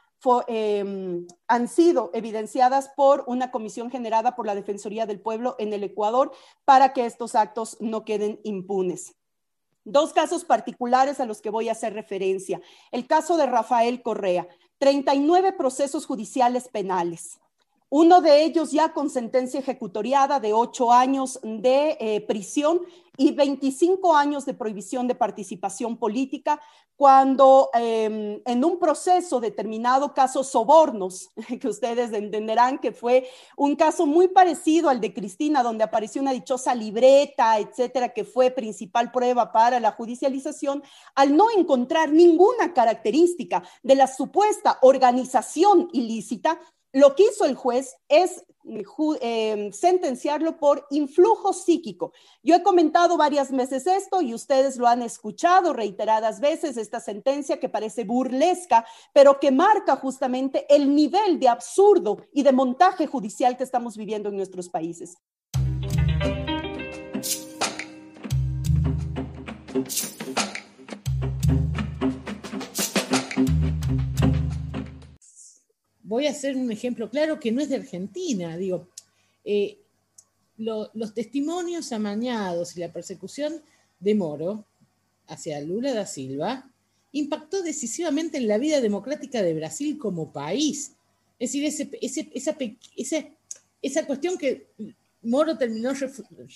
Em, han sido evidenciadas por una comisión generada por la Defensoría del Pueblo en el Ecuador para que estos actos no queden impunes. Dos casos particulares a los que voy a hacer referencia. El caso de Rafael Correa, 39 procesos judiciales penales, uno de ellos ya con sentencia ejecutoriada de ocho años de eh, prisión y 25 años de prohibición de participación política, cuando em, en un proceso determinado caso sobornos, *laughs* que ustedes entenderán que fue un caso muy parecido al de Cristina, donde apareció una dichosa libreta, etcétera, que fue principal prueba para la judicialización, al no encontrar ninguna característica de la supuesta organización ilícita, lo que hizo el juez es eh, sentenciarlo por influjo psíquico. Yo he comentado varias veces esto y ustedes lo han escuchado reiteradas veces, esta sentencia que parece burlesca, pero que marca justamente el nivel de absurdo y de montaje judicial que estamos viviendo en nuestros países. Voy a hacer un ejemplo claro que no es de Argentina, digo, eh, los testimonios amañados y la persecución de Moro hacia Lula da Silva impactó decisivamente en la vida democrática de Brasil como país. Es decir, esa, esa, cuestión que Moro terminó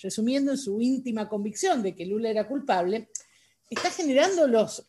resumiendo en su íntima convicción de que Lula era culpable, está generando los,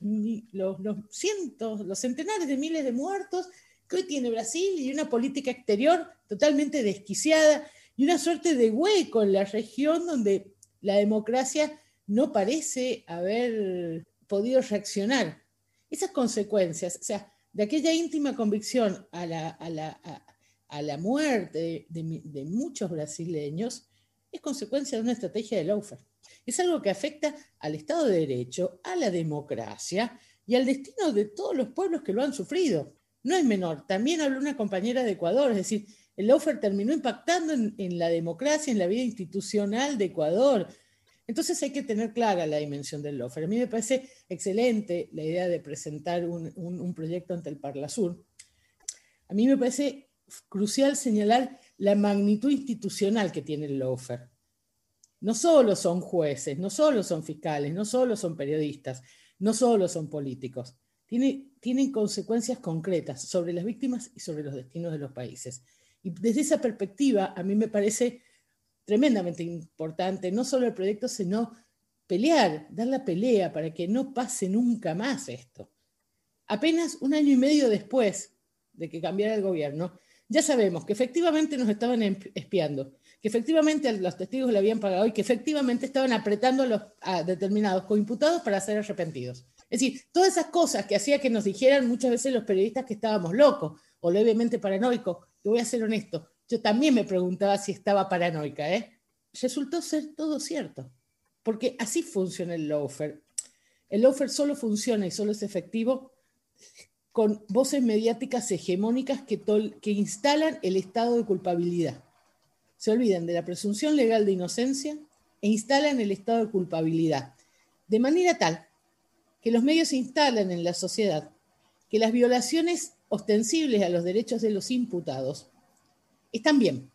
los, los cientos, los centenares de miles de muertos que hoy tiene Brasil y una política exterior totalmente desquiciada y una suerte de hueco en la región donde la democracia no parece haber podido reaccionar. Esas consecuencias, o sea, de aquella íntima convicción a la, a la, muerte de, muchos brasileños, es consecuencia de una estrategia de Laufer. Es algo que afecta al Estado de Derecho, a la democracia y al destino de todos los pueblos que lo han sufrido no es menor. También habló una compañera de Ecuador, es decir, el lawfare terminó impactando en, la democracia, en la vida institucional de Ecuador. Entonces hay que tener clara la dimensión del lawfare. A mí me parece excelente la idea de presentar un, proyecto ante el Parlasur. A mí me parece crucial señalar la magnitud institucional que tiene el lawfare. No solo son jueces, no solo son fiscales, no solo son periodistas, no solo son políticos tienen consecuencias concretas sobre las víctimas y sobre los destinos de los países. Y desde esa perspectiva, a mí me parece tremendamente importante no solo el proyecto, sino pelear, dar la pelea para que no pase nunca más esto. Apenas un año y medio después de que cambiara el gobierno, ya sabemos que efectivamente nos estaban espiando, que efectivamente los testigos le habían pagado y que efectivamente estaban apretando a, los, a determinados coimputados para ser arrepentidos. Es decir, todas esas cosas que hacía que nos dijeran muchas veces los periodistas que estábamos locos o levemente paranoicos, te voy a ser honesto, yo también me preguntaba si estaba paranoica, ¿eh? Resultó ser todo cierto, porque así funciona el lawfare. El lawfare solo funciona y solo es efectivo con voces mediáticas hegemónicas que instalan el estado de culpabilidad. Se olvidan de la presunción legal de inocencia e instalan el estado de culpabilidad, de manera tal que los medios instalan en la sociedad, que las violaciones ostensibles a los derechos de los imputados están bien.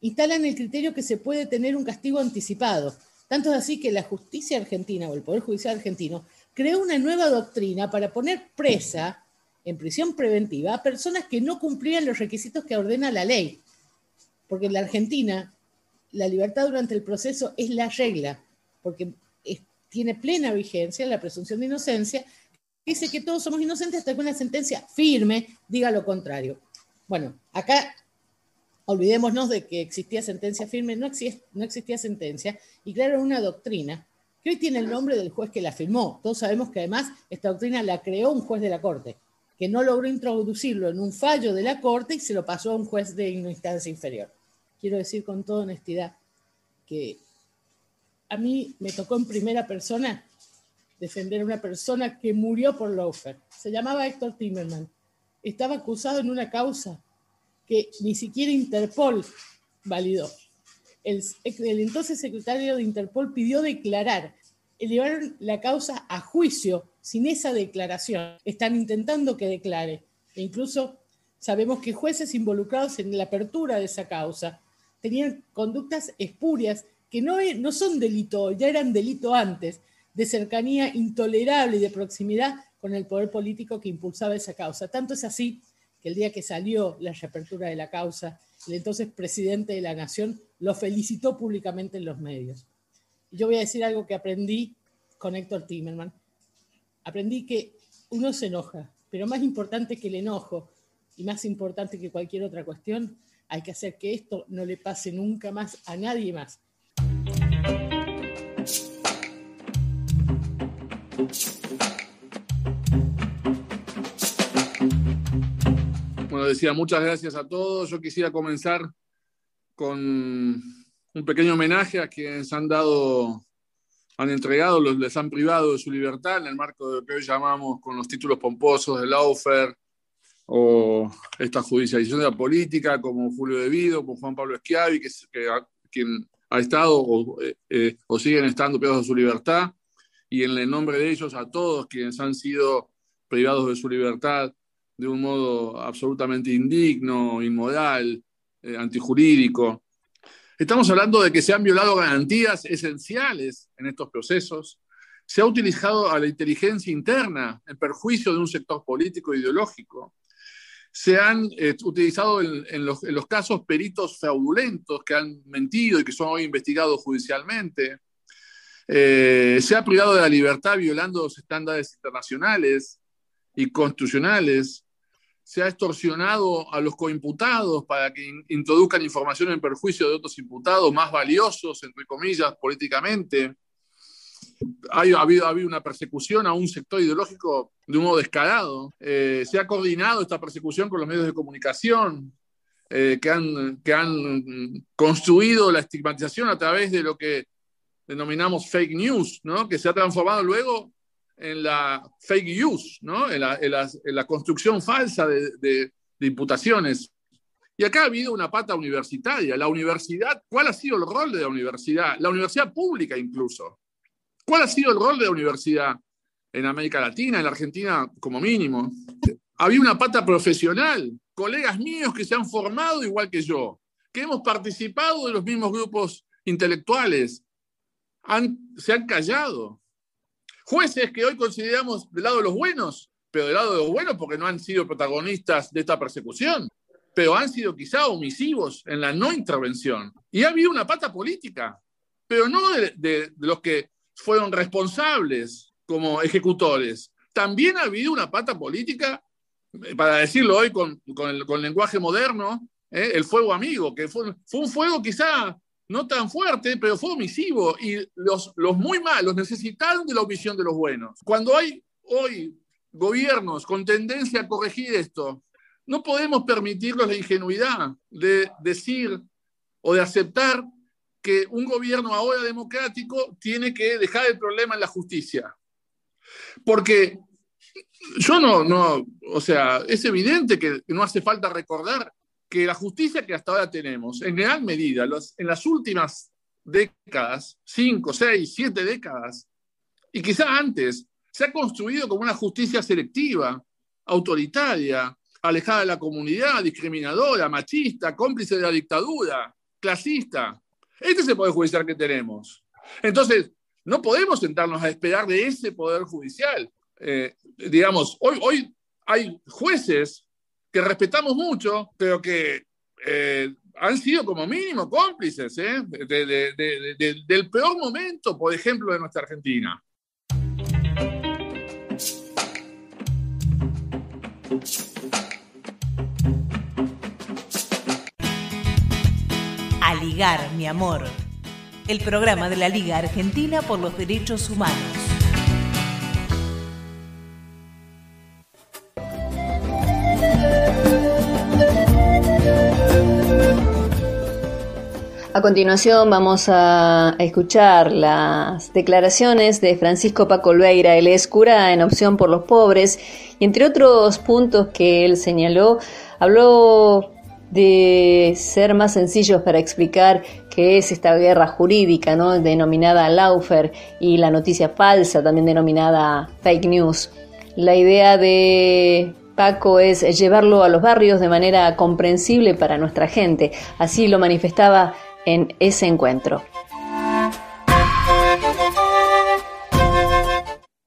Instalan el criterio que se puede tener un castigo anticipado. Tanto es así que la justicia argentina o el Poder Judicial argentino creó una nueva doctrina para poner presa en prisión preventiva a personas que no cumplían los requisitos que ordena la ley. Porque en la Argentina la libertad durante el proceso es la regla, porque tiene plena vigencia la presunción de inocencia, dice que todos somos inocentes hasta que una sentencia firme diga lo contrario. Bueno, acá olvidémonos de que existía sentencia firme, no, existía sentencia, y crearon una doctrina que hoy tiene el nombre del juez que la firmó. Todos sabemos que además esta doctrina la creó un juez de la Corte, que no logró introducirlo en un fallo de la Corte y se lo pasó a un juez de instancia inferior. Quiero decir con toda honestidad que a mí me tocó en primera persona defender a una persona que murió por Lofer. Se llamaba Héctor Timmerman. Estaba acusado en una causa que ni siquiera Interpol validó. El, entonces secretario de Interpol pidió declarar. Elevaron la causa a juicio sin esa declaración. Están intentando que declare. E incluso sabemos que jueces involucrados en la apertura de esa causa tenían conductas espurias que no, no son delito, ya eran delito antes, de cercanía intolerable y de proximidad con el poder político que impulsaba esa causa. Tanto es así que el día que salió la reapertura de la causa, el entonces presidente de la Nación lo felicitó públicamente en los medios. yo voy a decir algo que aprendí con Héctor Timerman. Aprendí que uno se enoja, pero más importante que el enojo y más importante que cualquier otra cuestión, hay que hacer que esto no le pase nunca más a nadie más. Bueno, decía muchas gracias a todos. Yo quisiera comenzar con un pequeño homenaje a quienes han dado, han entregado, les han privado de su libertad en el marco de lo que hoy llamamos con los títulos pomposos de Laufer o esta judicialización de la política, como Julio Devido, como Juan Pablo Schiavi, que, que quien ha estado o, eh, eh, o siguen estando privados de su libertad, y en el nombre de ellos a todos quienes han sido privados de su libertad de un modo absolutamente indigno, inmoral, eh, antijurídico. Estamos hablando de que se han violado garantías esenciales en estos procesos, se ha utilizado a la inteligencia interna en perjuicio de un sector político e ideológico, se han eh, utilizado en, los, en, los, casos peritos fraudulentos que han mentido y que son hoy investigados judicialmente, eh, se ha privado de la libertad violando los estándares internacionales y constitucionales, se ha extorsionado a los coimputados para que introduzcan información en perjuicio de otros imputados más valiosos, entre comillas, políticamente. Ha habido, ha habido una persecución a un sector ideológico de un modo descarado. Eh, se ha coordinado esta persecución con los medios de comunicación, eh, que han construido la estigmatización a través de lo que denominamos fake news, ¿no? que se ha transformado luego en la fake use, ¿no? en, la, construcción falsa de, de, imputaciones. Y acá ha habido una pata universitaria. La universidad, ¿cuál ha sido el rol de la universidad? La universidad pública incluso. ¿Cuál ha sido el rol de la universidad en América Latina, en la Argentina como mínimo? Había una pata profesional, colegas míos que se han formado igual que yo, que hemos participado de los mismos grupos intelectuales, se han callado. Jueces que hoy consideramos del lado de los buenos, pero del lado de los buenos porque no han sido protagonistas de esta persecución, pero han sido quizá omisivos en la no intervención. Y ha habido una pata política, pero no de, los que fueron responsables como ejecutores. También ha habido una pata política, eh, para decirlo hoy con, el, lenguaje moderno, eh, el fuego amigo, que fue, fue un fuego quizá no tan fuerte, pero fue omisivo. Y los, los muy malos necesitaron de la omisión de los buenos. Cuando hay hoy gobiernos con tendencia a corregir esto, no podemos permitirnos la ingenuidad de decir o de aceptar que un gobierno ahora democrático tiene que dejar el problema en la justicia. Porque yo no, no, o sea, es evidente que no hace falta recordar que la justicia que hasta ahora tenemos, en gran medida, en las últimas décadas, cinco, seis, siete décadas, y quizá antes, se ha construido como una justicia selectiva, autoritaria, alejada de la comunidad, discriminadora, machista, cómplice de la dictadura, clasista. Este es el poder judicial que tenemos. Entonces, no podemos sentarnos a esperar de ese poder judicial. Eh, digamos, hoy, hoy hay jueces que respetamos mucho, pero que eh, han sido como mínimo cómplices ¿eh? del peor momento, por ejemplo, de nuestra Argentina. ligar, mi amor. El programa de la Liga Argentina por los Derechos Humanos. A continuación vamos a escuchar las declaraciones de Francisco Paco Olveira, el es cura en opción por los pobres, y entre otros puntos que él señaló, habló de ser más sencillos para explicar qué es esta guerra jurídica, ¿no? denominada Laufer, y la noticia falsa, también denominada fake news. La idea de Paco es llevarlo a los barrios de manera comprensible para nuestra gente. Así lo manifestaba en ese encuentro.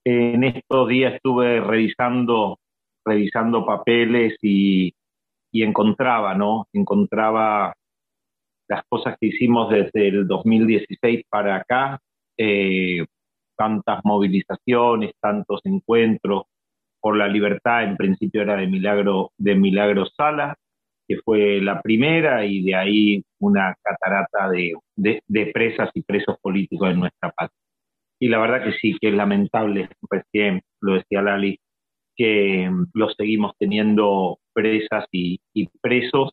En estos días estuve revisando, revisando papeles y, y encontraba, ¿no? Encontraba las cosas que hicimos desde el 2016 para acá, eh, tantas movilizaciones, tantos encuentros por la libertad, en principio era de Milagro, de Milagro Sala, que fue la primera, y de ahí una catarata de, de, presas y presos políticos en nuestra patria. Y la verdad que sí, que es lamentable, recién lo decía Lali, que mm, los seguimos teniendo presas y, presos,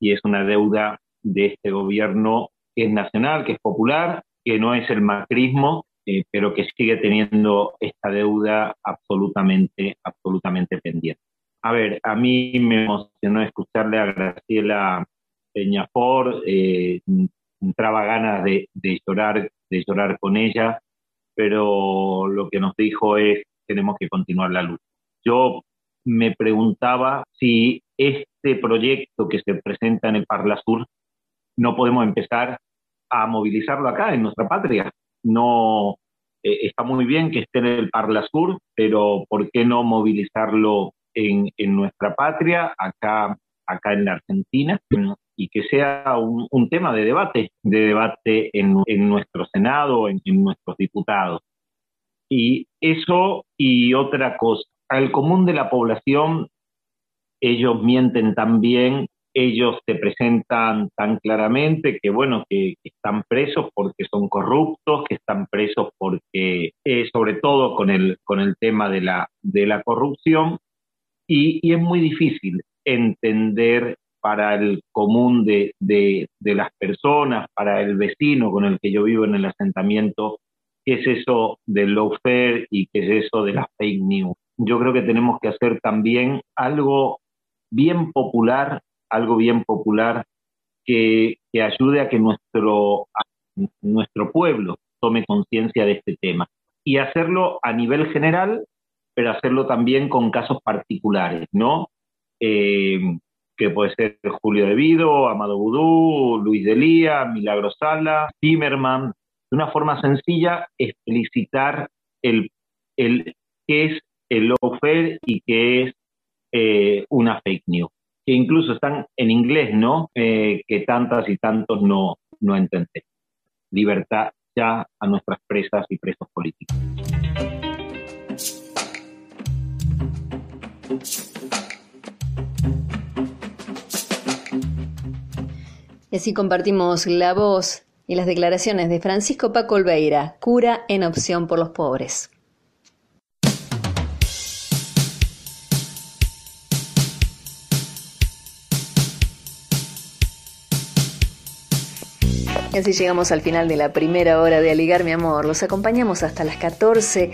y es una deuda de este gobierno que es nacional, que es popular, que no es el macrismo, eh, pero que sigue teniendo esta deuda absolutamente, absolutamente pendiente. A ver, a mí me emocionó escucharle a Graciela Peñafor, eh, entraba ganas de, llorar, de llorar con ella, pero lo que nos dijo es tenemos que continuar la lucha. Yo me preguntaba si este proyecto que se presenta en el Parla Sur no podemos empezar a movilizarlo acá en nuestra patria. No eh, está muy bien que esté en el Parla Sur, pero ¿por qué no movilizarlo en, nuestra patria, acá, acá en la Argentina, y que sea un, tema de debate, de debate en, nuestro Senado, en, nuestros diputados. Y eso y otra cosa, al común de la población, ellos mienten también, ellos se presentan tan claramente que, bueno, que, están presos porque son corruptos, que están presos porque, eh, sobre todo con el, con el tema de la, de la corrupción, y, es muy difícil entender para el común de, las personas, para el vecino con el que yo vivo en el asentamiento, qué es eso del lawfare y qué es eso de las fake news. Yo creo que tenemos que hacer también algo bien popular, algo bien popular que, que ayude a que nuestro, nuestro pueblo tome conciencia de este tema y hacerlo a nivel general pero hacerlo también con casos particulares, ¿no? Eh, que puede ser Julio De Vido, Amado Vudú, Luis Delía, Milagro Sala, Zimmerman, de una forma sencilla, explicitar el, el qué es el lawfare y qué es eh, una fake news, que incluso están en inglés, ¿no? Eh, que tantas y tantos no, no entienden. Libertad ya a nuestras presas y presos políticos. Y así compartimos la voz y las declaraciones de Francisco Paco Olveira, cura en opción por los pobres. Y así llegamos al final de la primera hora de Aligar mi amor. Los acompañamos hasta las 14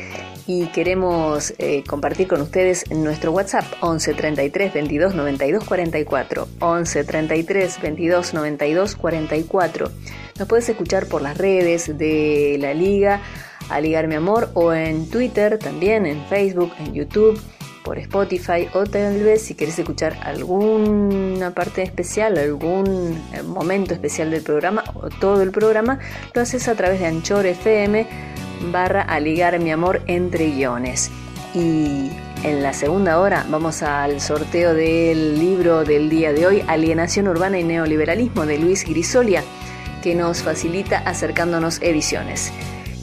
y queremos eh, compartir con ustedes nuestro WhatsApp 11 33 22 92 44. 11 33 22 92 44. Nos puedes escuchar por las redes de la Liga, Aligar mi amor, o en Twitter también, en Facebook, en YouTube por Spotify o tal vez si quieres escuchar alguna parte especial, algún eh, momento especial del programa o todo el programa, lo haces a través de Anchor FM barra aligar mi amor entre guiones. Y en la segunda hora vamos al sorteo del libro del día de hoy, Alienación Urbana y Neoliberalismo de Luis Grisolia, que nos facilita acercándonos ediciones.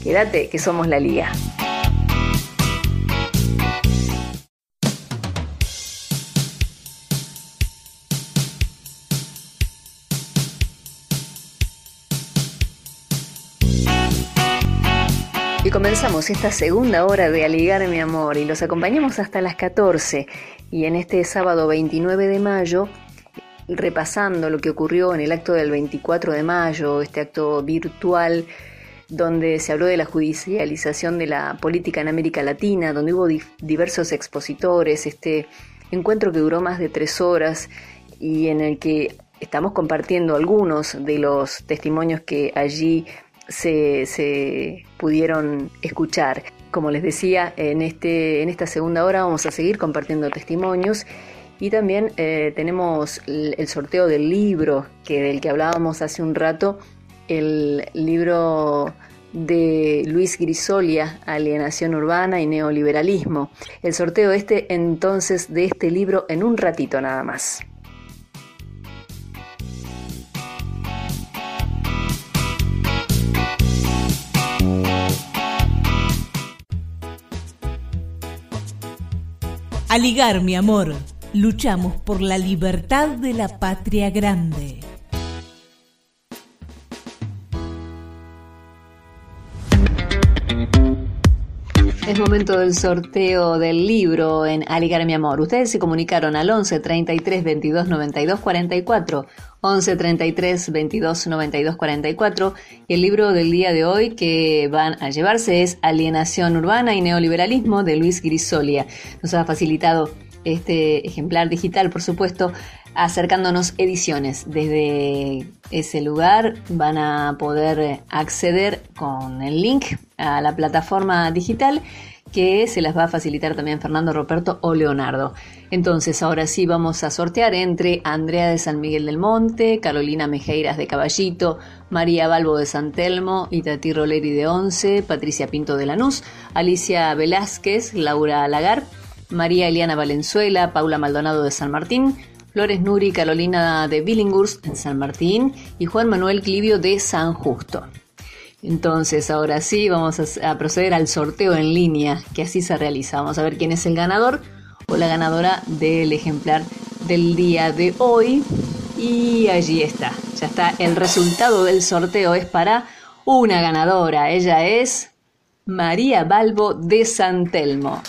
Quédate, que somos la liga. Y comenzamos esta segunda hora de Aligar mi amor y los acompañamos hasta las 14. Y en este sábado 29 de mayo, repasando lo que ocurrió en el acto del 24 de mayo, este acto virtual donde se habló de la judicialización de la política en América Latina, donde hubo diversos expositores, este encuentro que duró más de tres horas y en el que estamos compartiendo algunos de los testimonios que allí se, pudieron escuchar. Como les decía, en, este, en esta segunda hora vamos a seguir compartiendo testimonios y también eh, tenemos el, sorteo del libro que, del que hablábamos hace un rato, el libro de Luis Grisolia, Alienación Urbana y Neoliberalismo. El sorteo este entonces de este libro en un ratito nada más. Aligar, mi amor. Luchamos por la libertad de la patria grande. Es momento del sorteo del libro en Aligar mi amor. Ustedes se comunicaron al 11 33 22 92 44. 11 33 22 92 44. Y el libro del día de hoy que van a llevarse es Alienación Urbana y Neoliberalismo de Luis Grisolia. Nos ha facilitado este ejemplar digital, por supuesto, acercándonos ediciones. Desde ese lugar van a poder acceder con el link a la plataforma digital que se las va a facilitar también Fernando Roberto o Leonardo. Entonces, ahora sí vamos a sortear entre Andrea de San Miguel del Monte, Carolina Mejeiras de Caballito, María Balbo de San Telmo, Itatí Roleri de Once, Patricia Pinto de Lanús, Alicia Velázquez, Laura Lagar, María Eliana Valenzuela, Paula Maldonado de San Martín, Flores Nuri Carolina de Billinghurst en San Martín y Juan Manuel Clivio de San Justo. Entonces, ahora sí, vamos a, proceder al sorteo en línea, que así se realiza. Vamos a ver quién es el ganador o la ganadora del ejemplar del día de hoy. Y allí está, ya está. El resultado del sorteo es para una ganadora. Ella es María Balbo de San Telmo.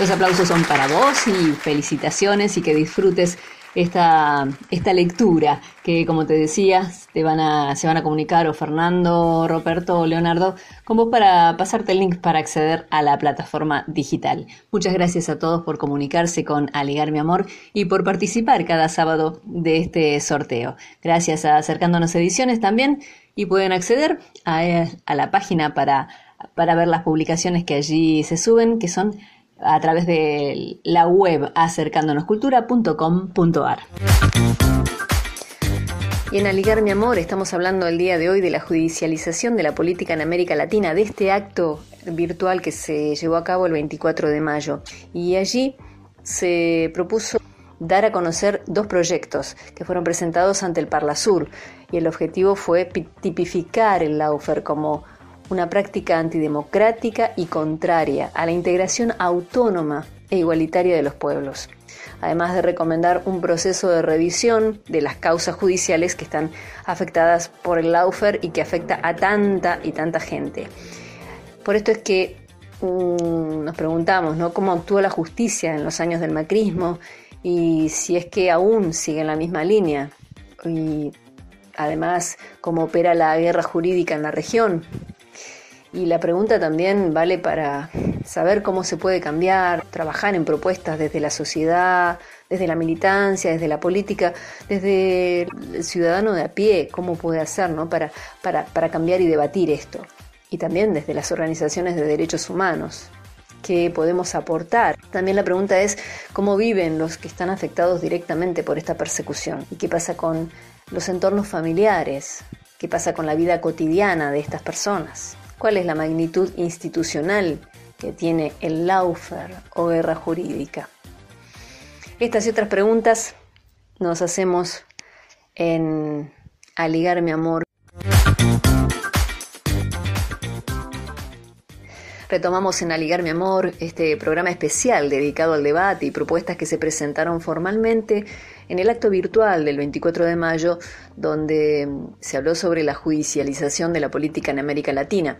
Los aplausos son para vos y felicitaciones y que disfrutes esta, esta lectura que, como te decía, te van a, se van a comunicar o Fernando, Roberto o Leonardo con vos para pasarte el link para acceder a la plataforma digital. Muchas gracias a todos por comunicarse con Aligar Mi Amor y por participar cada sábado de este sorteo. Gracias a Acercándonos Ediciones también y pueden acceder a, a la página para, para ver las publicaciones que allí se suben, que son a través de la web acercándonoscultura.com.ar. Y en Aligar mi amor estamos hablando el día de hoy de la judicialización de la política en América Latina, de este acto virtual que se llevó a cabo el 24 de mayo. Y allí se propuso dar a conocer dos proyectos que fueron presentados ante el Parlasur y el objetivo fue tipificar el Laufer como una práctica antidemocrática y contraria a la integración autónoma e igualitaria de los pueblos, además de recomendar un proceso de revisión de las causas judiciales que están afectadas por el Laufer y que afecta a tanta y tanta gente. Por esto es que mm, nos preguntamos ¿no? cómo actúa la justicia en los años del macrismo y si es que aún sigue en la misma línea. Y además, cómo opera la guerra jurídica en la región, y la pregunta también vale para saber cómo se puede cambiar, trabajar en propuestas desde la sociedad, desde la militancia, desde la política, desde el ciudadano de a pie, cómo puede hacer ¿no? para, para, para cambiar y debatir esto. Y también desde las organizaciones de derechos humanos, qué podemos aportar. También la pregunta es cómo viven los que están afectados directamente por esta persecución y qué pasa con los entornos familiares, qué pasa con la vida cotidiana de estas personas cuál es la magnitud institucional que tiene el Laufer o guerra jurídica. Estas y otras preguntas nos hacemos en Aligar mi amor. Retomamos en Aligar mi amor este programa especial dedicado al debate y propuestas que se presentaron formalmente en el acto virtual del 24 de mayo, donde se habló sobre la judicialización de la política en América Latina.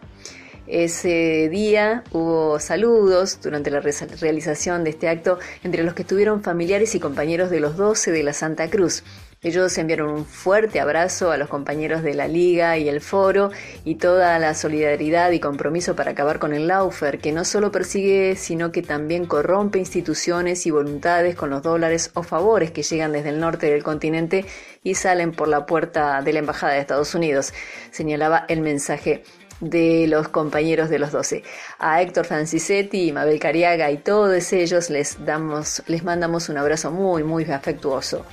Ese día hubo saludos durante la realización de este acto entre los que estuvieron familiares y compañeros de los 12 de la Santa Cruz. Ellos enviaron un fuerte abrazo a los compañeros de la Liga y el Foro y toda la solidaridad y compromiso para acabar con el Laufer, que no solo persigue, sino que también corrompe instituciones y voluntades con los dólares o favores que llegan desde el norte del continente y salen por la puerta de la Embajada de Estados Unidos, señalaba el mensaje de los compañeros de los 12. A Héctor Francisetti, Mabel Cariaga y todos ellos les damos, les mandamos un abrazo muy, muy afectuoso.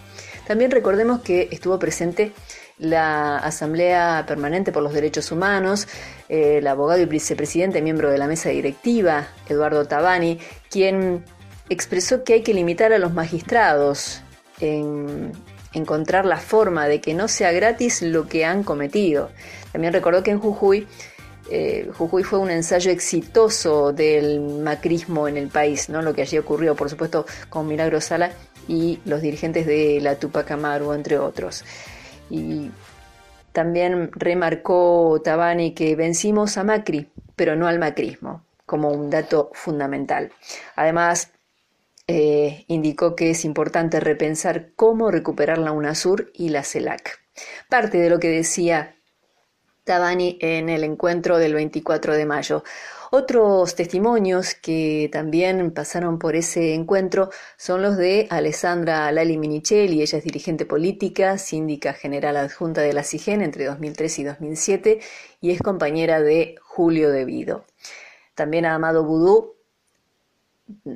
También recordemos que estuvo presente la Asamblea Permanente por los Derechos Humanos, eh, el abogado y vicepresidente, miembro de la mesa directiva, Eduardo Tabani, quien expresó que hay que limitar a los magistrados en encontrar la forma de que no sea gratis lo que han cometido. También recordó que en Jujuy, eh, Jujuy fue un ensayo exitoso del macrismo en el país, ¿no? lo que allí ocurrió, por supuesto, con Milagro Sala y los dirigentes de la Tupac Amaru, entre otros. Y también remarcó Tabani que vencimos a Macri, pero no al macrismo, como un dato fundamental. Además, eh, indicó que es importante repensar cómo recuperar la UNASUR y la CELAC. Parte de lo que decía Tabani en el encuentro del 24 de mayo. Otros testimonios que también pasaron por ese encuentro son los de Alessandra Lali Minichelli, ella es dirigente política, síndica general adjunta de la CIGEN entre 2003 y 2007 y es compañera de Julio Devido. También Amado Boudou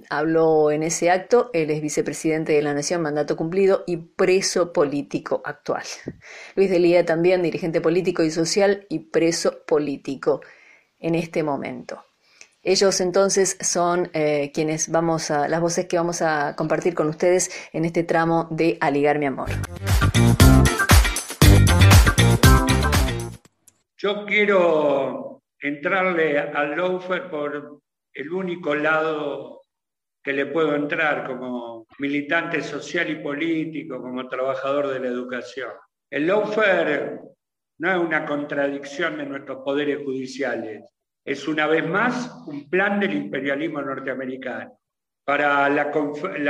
habló en ese acto, él es vicepresidente de la Nación, mandato cumplido y preso político actual. Luis Delía también, dirigente político y social y preso político en este momento. Ellos entonces son eh, quienes vamos a, las voces que vamos a compartir con ustedes en este tramo de Aligar mi amor. Yo quiero entrarle al Loafer por el único lado que le puedo entrar como militante social y político, como trabajador de la educación. El Loafer no es una contradicción de nuestros poderes judiciales es una vez más un plan del imperialismo norteamericano. Para la,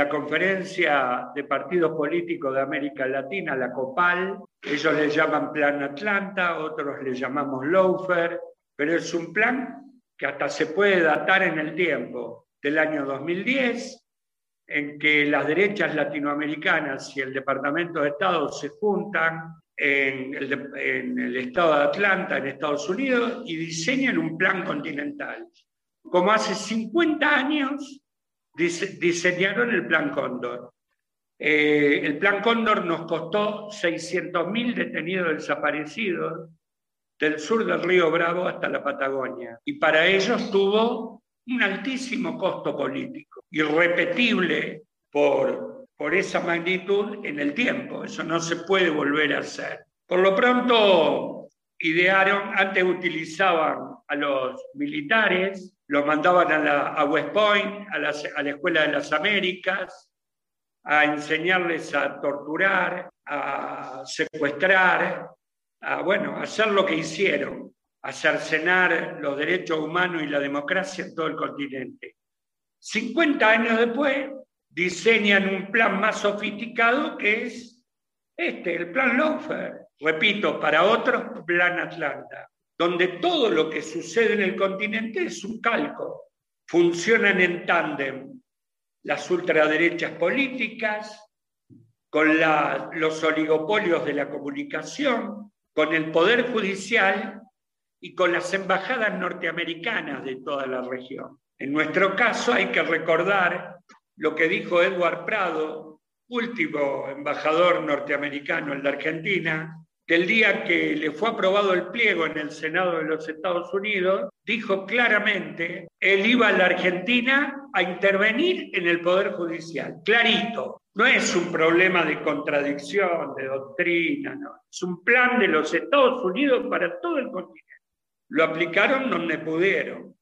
conferencia de partidos políticos de América Latina, la COPAL, ellos le llaman Plan Atlanta, otros le llamamos Loafer, pero es un plan que hasta se puede datar en el tiempo, del año 2010, en que las derechas latinoamericanas y el Departamento de Estado se juntan en el, estado de Atlanta, en Estados Unidos, y diseñan un plan continental. Como hace 50 años diseñaron el Plan Cóndor. Eh, el Plan Cóndor nos costó 600.000 detenidos desaparecidos del sur del río Bravo hasta la Patagonia. Y para ellos tuvo un altísimo costo político, irrepetible por por esa magnitud en el tiempo. Eso no se puede volver a hacer. Por lo pronto, idearon, antes utilizaban a los militares, los mandaban a, West Point, a, la Escuela de las Américas, a enseñarles a torturar, a secuestrar, a bueno, hacer lo que hicieron, a cercenar los derechos humanos y la democracia en todo el continente. 50 años después, diseñan un plan más sofisticado que es este, el plan Lofer. Repito, para otros, plan Atlanta, donde todo lo que sucede en el continente es un calco. Funcionan en tándem las ultraderechas políticas, con los oligopolios de la comunicación, con el Poder Judicial y con las embajadas norteamericanas de toda la región. En nuestro caso hay que recordar lo que dijo Edward Prado, último embajador norteamericano en la Argentina, que el día que le fue aprobado el pliego en el Senado de los Estados Unidos, dijo claramente, él iba a la Argentina a intervenir en el Poder Judicial, clarito. No es un problema de contradicción, de doctrina. Es un plan de los Estados Unidos para todo el continente. Lo aplicaron donde pudieron,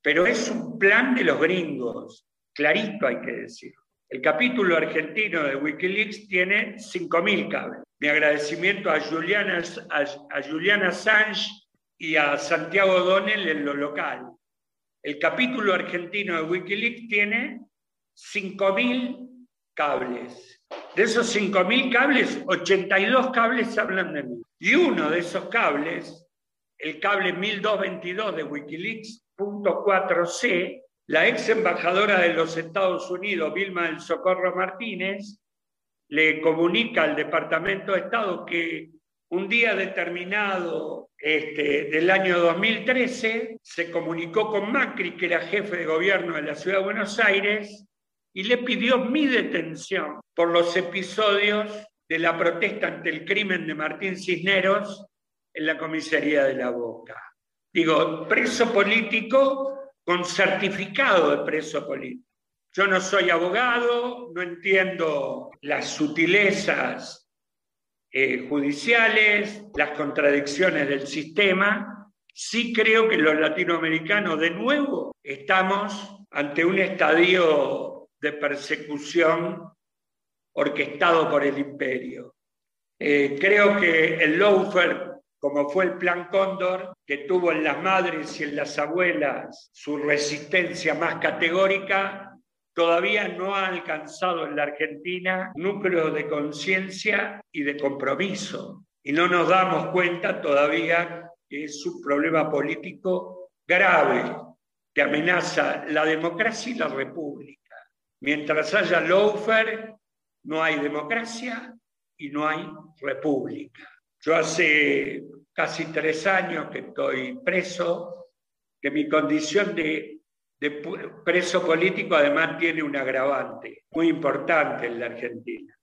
pero es un plan de los gringos, clarito hay que decir. El capítulo argentino de Wikileaks tiene 5.000 cables. Mi agradecimiento a Juliana, a, Juliana y a Santiago O'Donnell en lo local. El capítulo argentino de Wikileaks tiene 5.000 cables. De esos 5.000 cables, 82 cables hablan de mí. Y uno de esos cables, el cable 1222 de Wikileaks, punto 4C, la ex embajadora de los Estados Unidos, Vilma del Socorro Martínez, le comunica al Departamento de Estado que un día determinado este, del año 2013 se comunicó con Macri, que era jefe de gobierno de la Ciudad de Buenos Aires, y le pidió mi detención por los episodios de la protesta ante el crimen de Martín Cisneros en la comisaría de La Boca. Digo, preso político con certificado de preso político. Yo no soy abogado, no entiendo las sutilezas eh, judiciales, las contradicciones del sistema. Sí creo que los latinoamericanos, de nuevo, estamos ante un estadio de persecución orquestado por el imperio. Eh, creo que el lawfare como fue el Plan Cóndor, que tuvo en las madres y en las abuelas su resistencia más categórica, todavía no ha alcanzado en la Argentina núcleos de conciencia y de compromiso. Y no nos damos cuenta todavía que es un problema político grave que amenaza la democracia y la república. Mientras haya lawfare, no hay democracia y no hay república. Yo hace casi tres años que estoy preso, que mi condición de, preso político además tiene un agravante muy importante en la Argentina,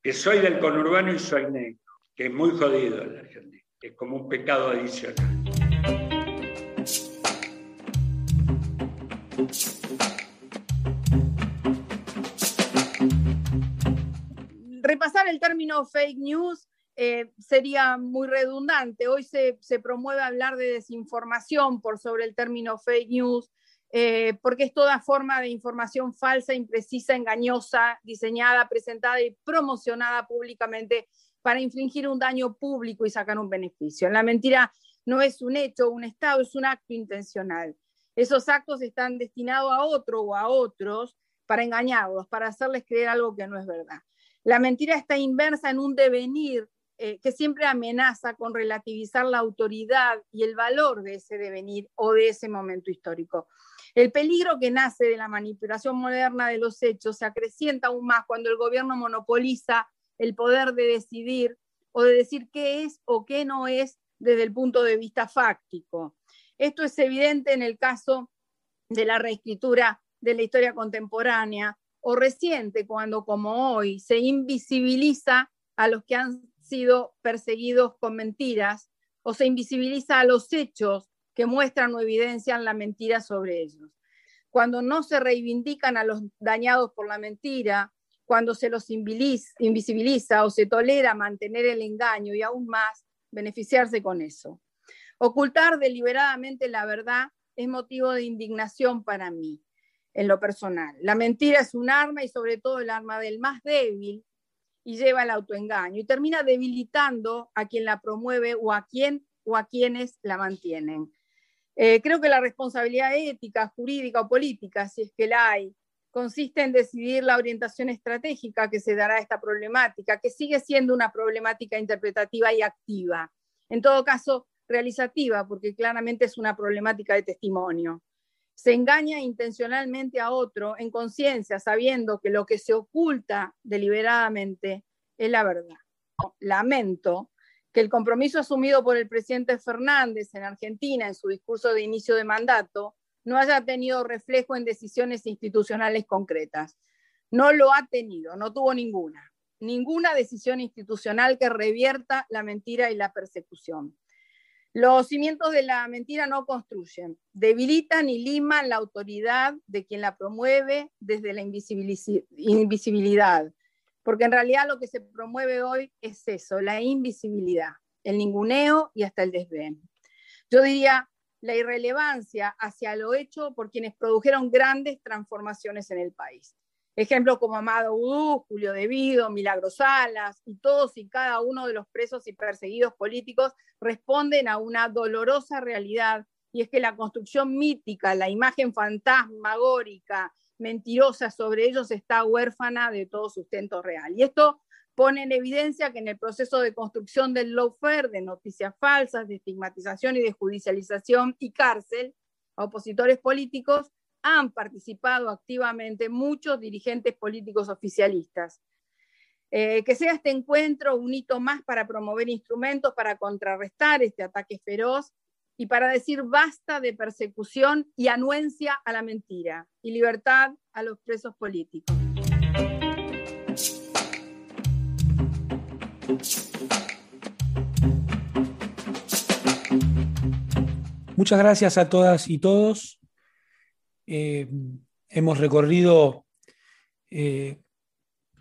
que soy del conurbano y soy negro, que es muy jodido en la Argentina, es como un pecado adicional. Repasar el término fake news eh, sería muy redundante. Hoy se, promueve hablar de desinformación por sobre el término fake news, eh, porque es toda forma de información falsa, imprecisa, engañosa, diseñada, presentada y promocionada públicamente para infligir un daño público y sacar un beneficio. La mentira no es un hecho, un estado, es un acto intencional. Esos actos están destinados a otro o a otros para engañarlos, para hacerles creer algo que no es verdad. La mentira está inversa en un devenir eh, que siempre amenaza con relativizar la autoridad y el valor de ese devenir o de ese momento histórico. El peligro que nace de la manipulación moderna de los hechos se acrecienta aún más cuando el gobierno monopoliza el poder de decidir o de decir qué es o qué no es desde el punto de vista fáctico. Esto es evidente en el caso de la reescritura de la historia contemporánea o reciente, cuando como hoy se invisibiliza a los que han sido perseguidos con mentiras o se invisibiliza a los hechos que muestran o evidencian la mentira sobre ellos. Cuando no se reivindican a los dañados por la mentira, cuando se los invisibiliza o se tolera mantener el engaño y aún más beneficiarse con eso. Ocultar deliberadamente la verdad es motivo de indignación para mí, en lo personal. La mentira es un arma y sobre todo el arma del más débil y lleva al autoengaño y termina debilitando a quien la promueve o a quien o a quienes la mantienen. Eh, creo que la responsabilidad ética, jurídica o política, si es que la hay, consiste en decidir la orientación estratégica que se dará a esta problemática, que sigue siendo una problemática interpretativa y activa. En todo caso, realizativa, porque claramente es una problemática de testimonio se engaña intencionalmente a otro en conciencia, sabiendo que lo que se oculta deliberadamente es la verdad. Lamento que el compromiso asumido por el presidente Fernández en Argentina en su discurso de inicio de mandato no haya tenido reflejo en decisiones institucionales concretas. No lo ha tenido, no tuvo ninguna, ninguna decisión institucional que revierta la mentira y la persecución. Los cimientos de la mentira no construyen, debilitan y liman la autoridad de quien la promueve desde la invisibilidad, porque en realidad lo que se promueve hoy es eso, la invisibilidad, el ninguneo y hasta el desdén. Yo diría la irrelevancia hacia lo hecho por quienes produjeron grandes transformaciones en el país. Ejemplos como Amado Udú, Julio Devido, Milagro Salas y todos y cada uno de los presos y perseguidos políticos responden a una dolorosa realidad y es que la construcción mítica, la imagen fantasmagórica, mentirosa sobre ellos está huérfana de todo sustento real. Y esto pone en evidencia que en el proceso de construcción del lawfare, de noticias falsas, de estigmatización y de judicialización y cárcel a opositores políticos, han participado activamente muchos dirigentes políticos oficialistas. Eh, que sea este encuentro un hito más para promover instrumentos para contrarrestar este ataque feroz y para decir basta de persecución y anuencia a la mentira y libertad a los presos políticos. Muchas gracias a todas y todos eh, hemos recorrido eh,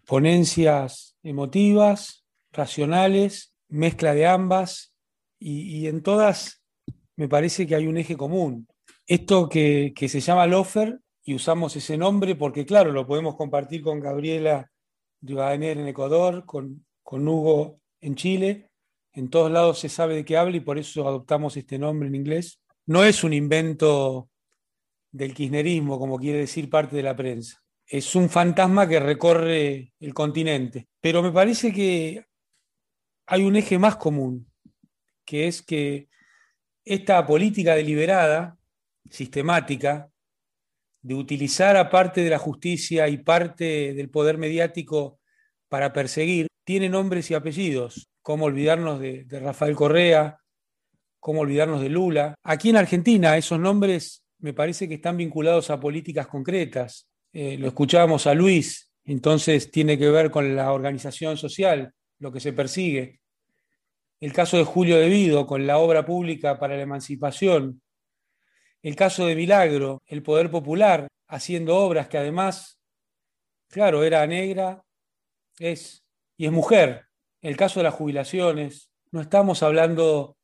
ponencias emotivas, racionales, mezcla de ambas, y, en todas me parece que hay un eje común. Esto que, se llama Lofer, y usamos ese nombre porque, claro, lo podemos compartir con Gabriela Rivadener en Ecuador, con, con Hugo en Chile, en todos lados se sabe de qué habla y por eso adoptamos este nombre en inglés. No es un invento del kirchnerismo, como quiere decir parte de la prensa. Es un fantasma que recorre el continente. Pero me parece que hay un eje más común, que es que esta política deliberada, sistemática, de utilizar a parte de la justicia y parte del poder mediático para perseguir, tiene nombres y apellidos. ¿Cómo olvidarnos de, de Rafael Correa? ¿Cómo olvidarnos de Lula? Aquí en Argentina esos nombres me parece que están vinculados a políticas concretas. Eh, lo escuchábamos a Luis, entonces tiene que ver con la organización social, lo que se persigue. El caso de Julio Devido con la obra pública para la emancipación. El caso de Milagro, el poder popular, haciendo obras que además, claro, era negra, es y es mujer. El caso de las jubilaciones, no estamos hablando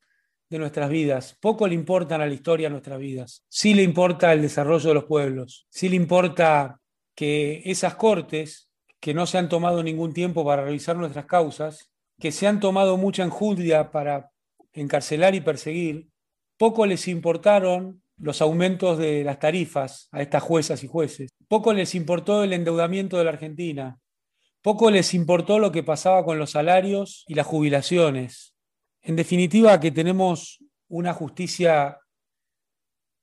de nuestras vidas. Poco le importan a la historia nuestras vidas. Sí le importa el desarrollo de los pueblos. Sí le importa que esas cortes, que no se han tomado ningún tiempo para revisar nuestras causas, que se han tomado mucha enjundia para encarcelar y perseguir, poco les importaron los aumentos de las tarifas a estas juezas y jueces. Poco les importó el endeudamiento de la Argentina. Poco les importó lo que pasaba con los salarios y las jubilaciones. En definitiva, que tenemos una justicia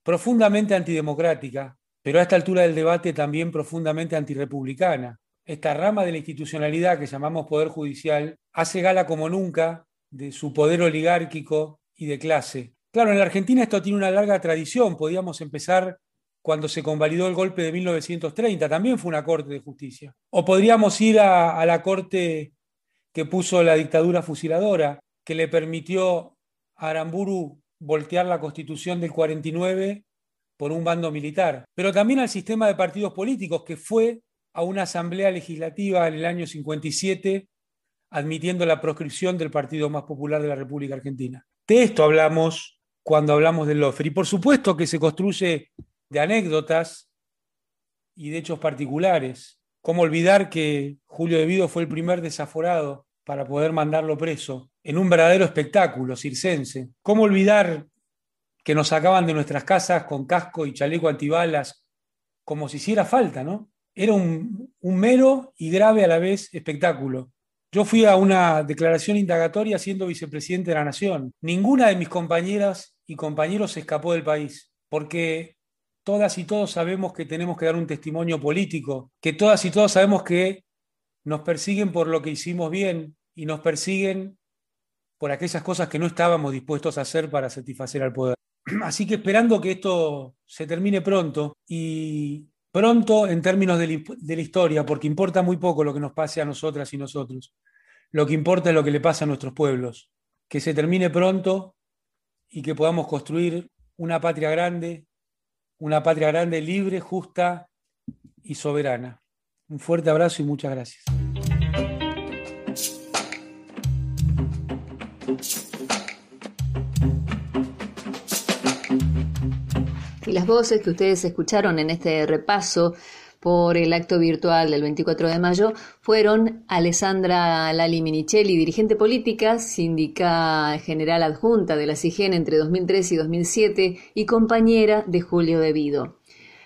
profundamente antidemocrática, pero a esta altura del debate también profundamente antirepublicana. Esta rama de la institucionalidad que llamamos Poder Judicial hace gala como nunca de su poder oligárquico y de clase. Claro, en la Argentina esto tiene una larga tradición. Podíamos empezar cuando se convalidó el golpe de 1930, también fue una corte de justicia. O podríamos ir a la corte que puso la dictadura fusiladora, que le permitió a Aramburu voltear la constitución del 49 por un bando militar, pero también al sistema de partidos políticos que fue a una asamblea legislativa en el año 57 admitiendo la proscripción del partido más popular de la República Argentina. De esto hablamos cuando hablamos del Lofer. Y por supuesto que se construye de anécdotas y de hechos particulares. ¿Cómo olvidar que Julio De Vido fue el primer desaforado para poder mandarlo preso en un verdadero espectáculo circense. ¿Cómo olvidar que nos sacaban de nuestras casas con casco y chaleco antibalas como si hiciera falta, ¿no? Era un, un mero y grave a la vez espectáculo. Yo fui a una declaración indagatoria siendo vicepresidente de la Nación. Ninguna de mis compañeras y compañeros escapó del país, porque todas y todos sabemos que tenemos que dar un testimonio político, que todas y todos sabemos que nos persiguen por lo que hicimos bien y nos persiguen por aquellas cosas que no estábamos dispuestos a hacer para satisfacer al poder. *clears throat* Así que esperando que esto se termine pronto y pronto en términos de, la historia, porque importa muy poco lo que nos pase a nosotras y nosotros. Lo que importa es lo que le pasa a nuestros pueblos. Que se termine pronto y que podamos construir una patria grande, una patria grande, libre, justa y soberana. Un fuerte abrazo y muchas gracias. Y las voces que ustedes escucharon en este repaso por el acto virtual del 24 de mayo fueron Alessandra Lali Minichelli, dirigente política, síndica general adjunta de la CIGEN entre 2003 y 2007 y compañera de Julio Devido.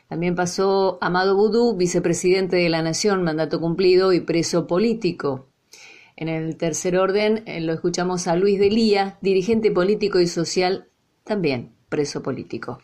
También pasó Amado Boudou, vicepresidente de la Nación, mandato cumplido y preso político. En el tercer orden eh, lo escuchamos a Luis Delía, dirigente político y social, también preso político.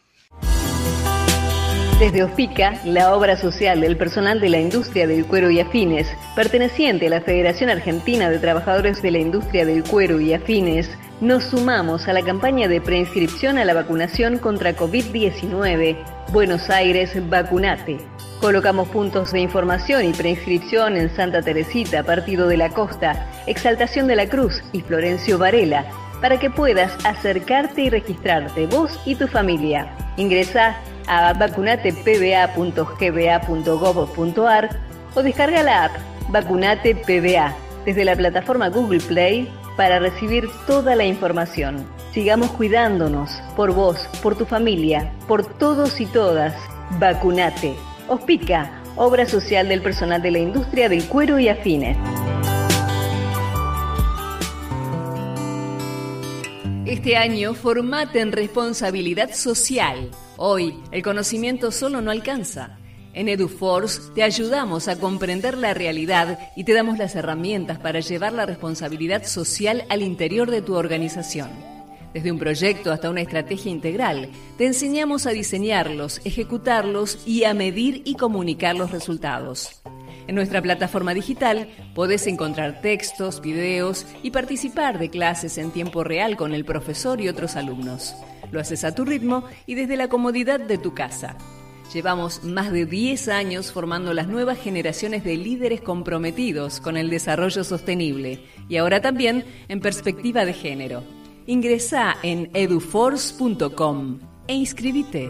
Desde OFICA, la obra social del personal de la industria del cuero y afines, perteneciente a la Federación Argentina de Trabajadores de la Industria del Cuero y Afines, nos sumamos a la campaña de preinscripción a la vacunación contra COVID-19. Buenos Aires, vacunate. Colocamos puntos de información y preinscripción en Santa Teresita, Partido de la Costa, Exaltación de la Cruz y Florencio Varela, para que puedas acercarte y registrarte vos y tu familia. Ingresa a vacunatepba.gba.gov.ar o descarga la app Vacunate PBA desde la plataforma Google Play para recibir toda la información. Sigamos cuidándonos, por vos, por tu familia, por todos y todas. Vacunate. Ospica, obra social del personal de la industria del cuero y afines. Este año formate en responsabilidad social. Hoy, el conocimiento solo no alcanza. En EduForce te ayudamos a comprender la realidad y te damos las herramientas para llevar la responsabilidad social al interior de tu organización. Desde un proyecto hasta una estrategia integral, te enseñamos a diseñarlos, ejecutarlos y a medir y comunicar los resultados. En nuestra plataforma digital podés encontrar textos, videos y participar de clases en tiempo real con el profesor y otros alumnos. Lo haces a tu ritmo y desde la comodidad de tu casa. Llevamos más de 10 años formando las nuevas generaciones de líderes comprometidos con el desarrollo sostenible y ahora también en perspectiva de género. Ingresa en eduforce.com e inscribite.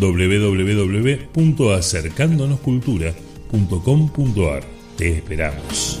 www.acercandonoscultura.com.ar. Te esperamos.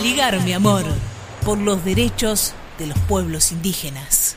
Aligar mi amor por los derechos de los pueblos indígenas.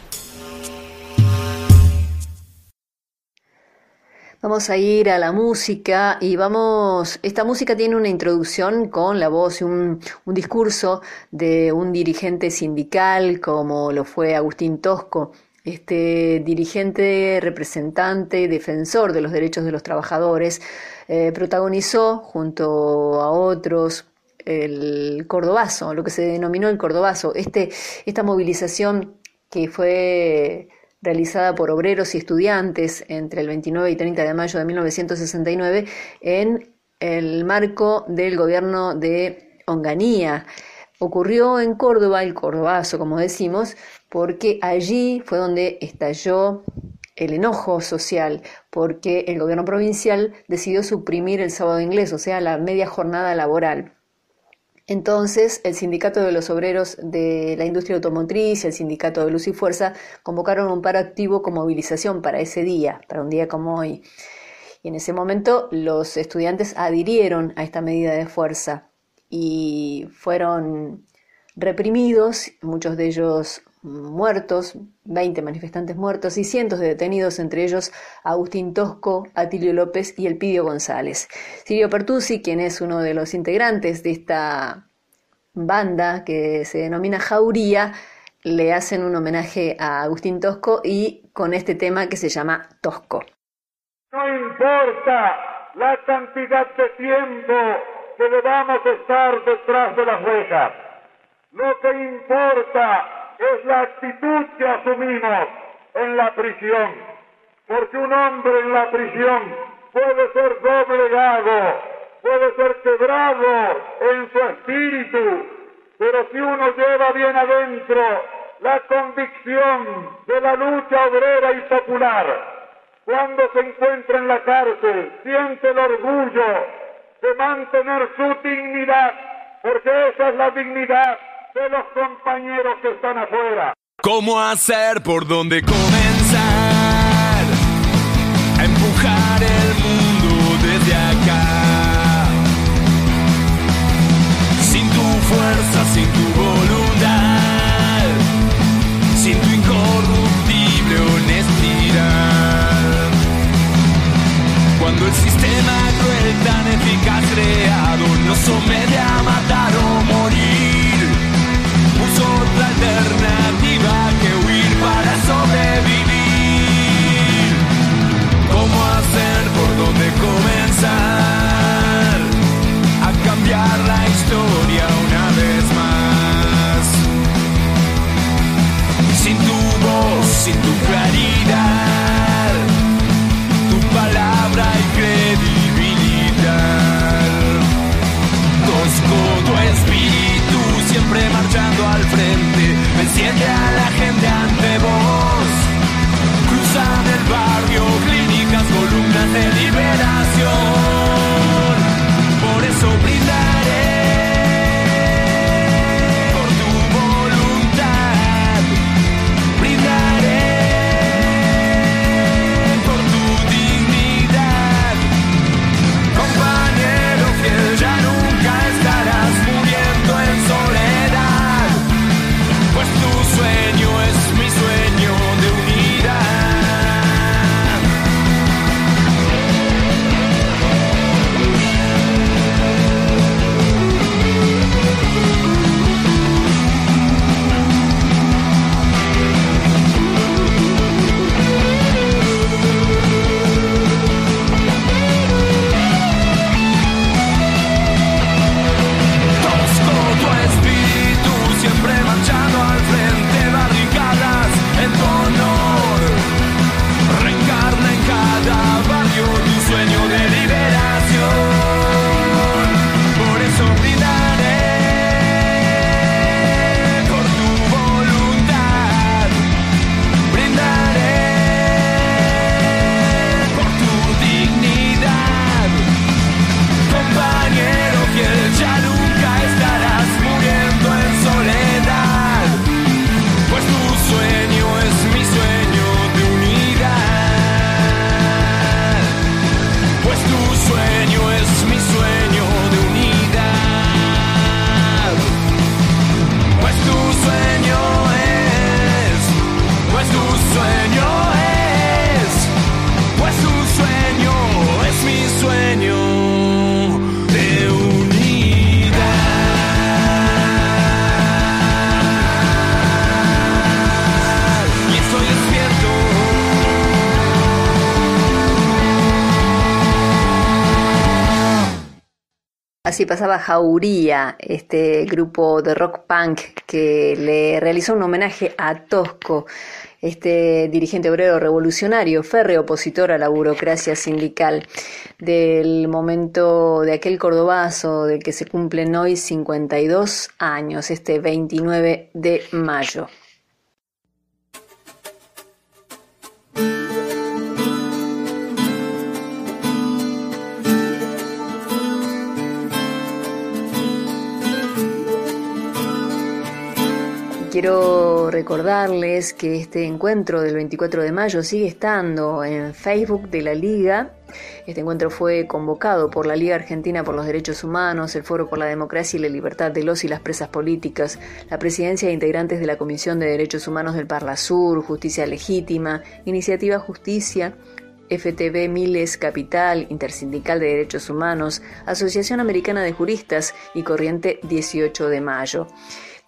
Vamos a ir a la música y vamos, esta música tiene una introducción con la voz y un, un, discurso de un dirigente sindical como lo fue Agustín Tosco, este dirigente, representante, defensor de los derechos de los trabajadores, eh, protagonizó junto a otros el Cordobazo, lo que se denominó el Cordobazo, este, esta movilización que fue realizada por obreros y estudiantes entre el 29 y 30 de mayo de 1969 en el marco del gobierno de Onganía. Ocurrió en Córdoba, el Cordobazo, como decimos, porque allí fue donde estalló el enojo social, porque el gobierno provincial decidió suprimir el sábado inglés, o sea, la media jornada laboral. Entonces, el Sindicato de los Obreros de la Industria Automotriz y el Sindicato de Luz y Fuerza convocaron un paro activo con movilización para ese día, para un día como hoy. Y en ese momento los estudiantes adhirieron a esta medida de fuerza y fueron reprimidos, muchos de ellos muertos, 20 manifestantes muertos y cientos de detenidos, entre ellos Agustín Tosco, Atilio López y Elpidio González. Sirio Pertusi, quien es uno de los integrantes de esta banda que se denomina Jauría le hacen un homenaje a Agustín Tosco y con este tema que se llama Tosco. No importa la cantidad de tiempo que debamos estar detrás de las rejas. Lo que importa es la actitud que asumimos en la prisión. Porque un hombre en la prisión puede ser doblegado, puede ser quebrado en su espíritu, pero si uno lleva bien adentro la convicción de la lucha obrera y popular, cuando se encuentra en la cárcel, siente el orgullo de mantener su dignidad, porque esa es la dignidad de los compañeros que están afuera. ¿Cómo hacer? ¿Por dónde comenzar? A empujar el mundo desde acá. Sin tu fuerza, sin tu voluntad, sin tu incorruptible honestidad. Cuando el sistema cruel tan eficaz creado nos somete a matar sin tu claridad, tu palabra y credibilidad. Tosco tu espíritu, siempre marchando al frente, enciende a la gente ante vos. Cruzan el barrio, clínicas, columnas de liberación. Por eso Así pasaba Jauría, este grupo de rock punk que le realizó un homenaje a Tosco, este dirigente obrero revolucionario, férreo opositor a la burocracia sindical del momento de aquel cordobazo del que se cumplen hoy 52 años, este 29 de mayo. Quiero recordarles que este encuentro del 24 de mayo sigue estando en Facebook de la Liga. Este encuentro fue convocado por la Liga Argentina por los Derechos Humanos, el Foro por la Democracia y la Libertad de los y las Presas Políticas, la presidencia de integrantes de la Comisión de Derechos Humanos del Parla Sur, Justicia Legítima, Iniciativa Justicia, FTB Miles Capital, Intersindical de Derechos Humanos, Asociación Americana de Juristas y Corriente 18 de Mayo.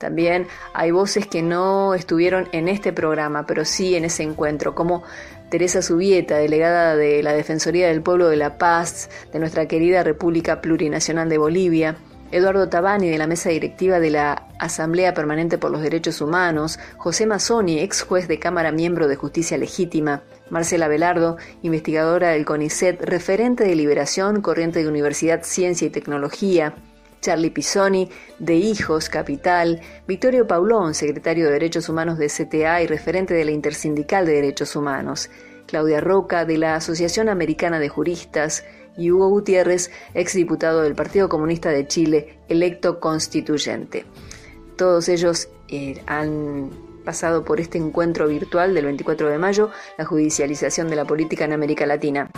También hay voces que no estuvieron en este programa, pero sí en ese encuentro, como Teresa Subieta, delegada de la Defensoría del Pueblo de la Paz de nuestra querida República Plurinacional de Bolivia, Eduardo Tabani de la mesa directiva de la Asamblea Permanente por los Derechos Humanos, José Mazzoni, ex juez de Cámara miembro de Justicia Legítima, Marcela Velardo, investigadora del CONICET, referente de Liberación, Corriente de Universidad Ciencia y Tecnología, Charlie Pisoni, de Hijos Capital, Victorio Paulón, secretario de Derechos Humanos de CTA y referente de la Intersindical de Derechos Humanos, Claudia Roca, de la Asociación Americana de Juristas, y Hugo Gutiérrez, exdiputado del Partido Comunista de Chile, electo constituyente. Todos ellos eh, han pasado por este encuentro virtual del 24 de mayo, la judicialización de la política en América Latina.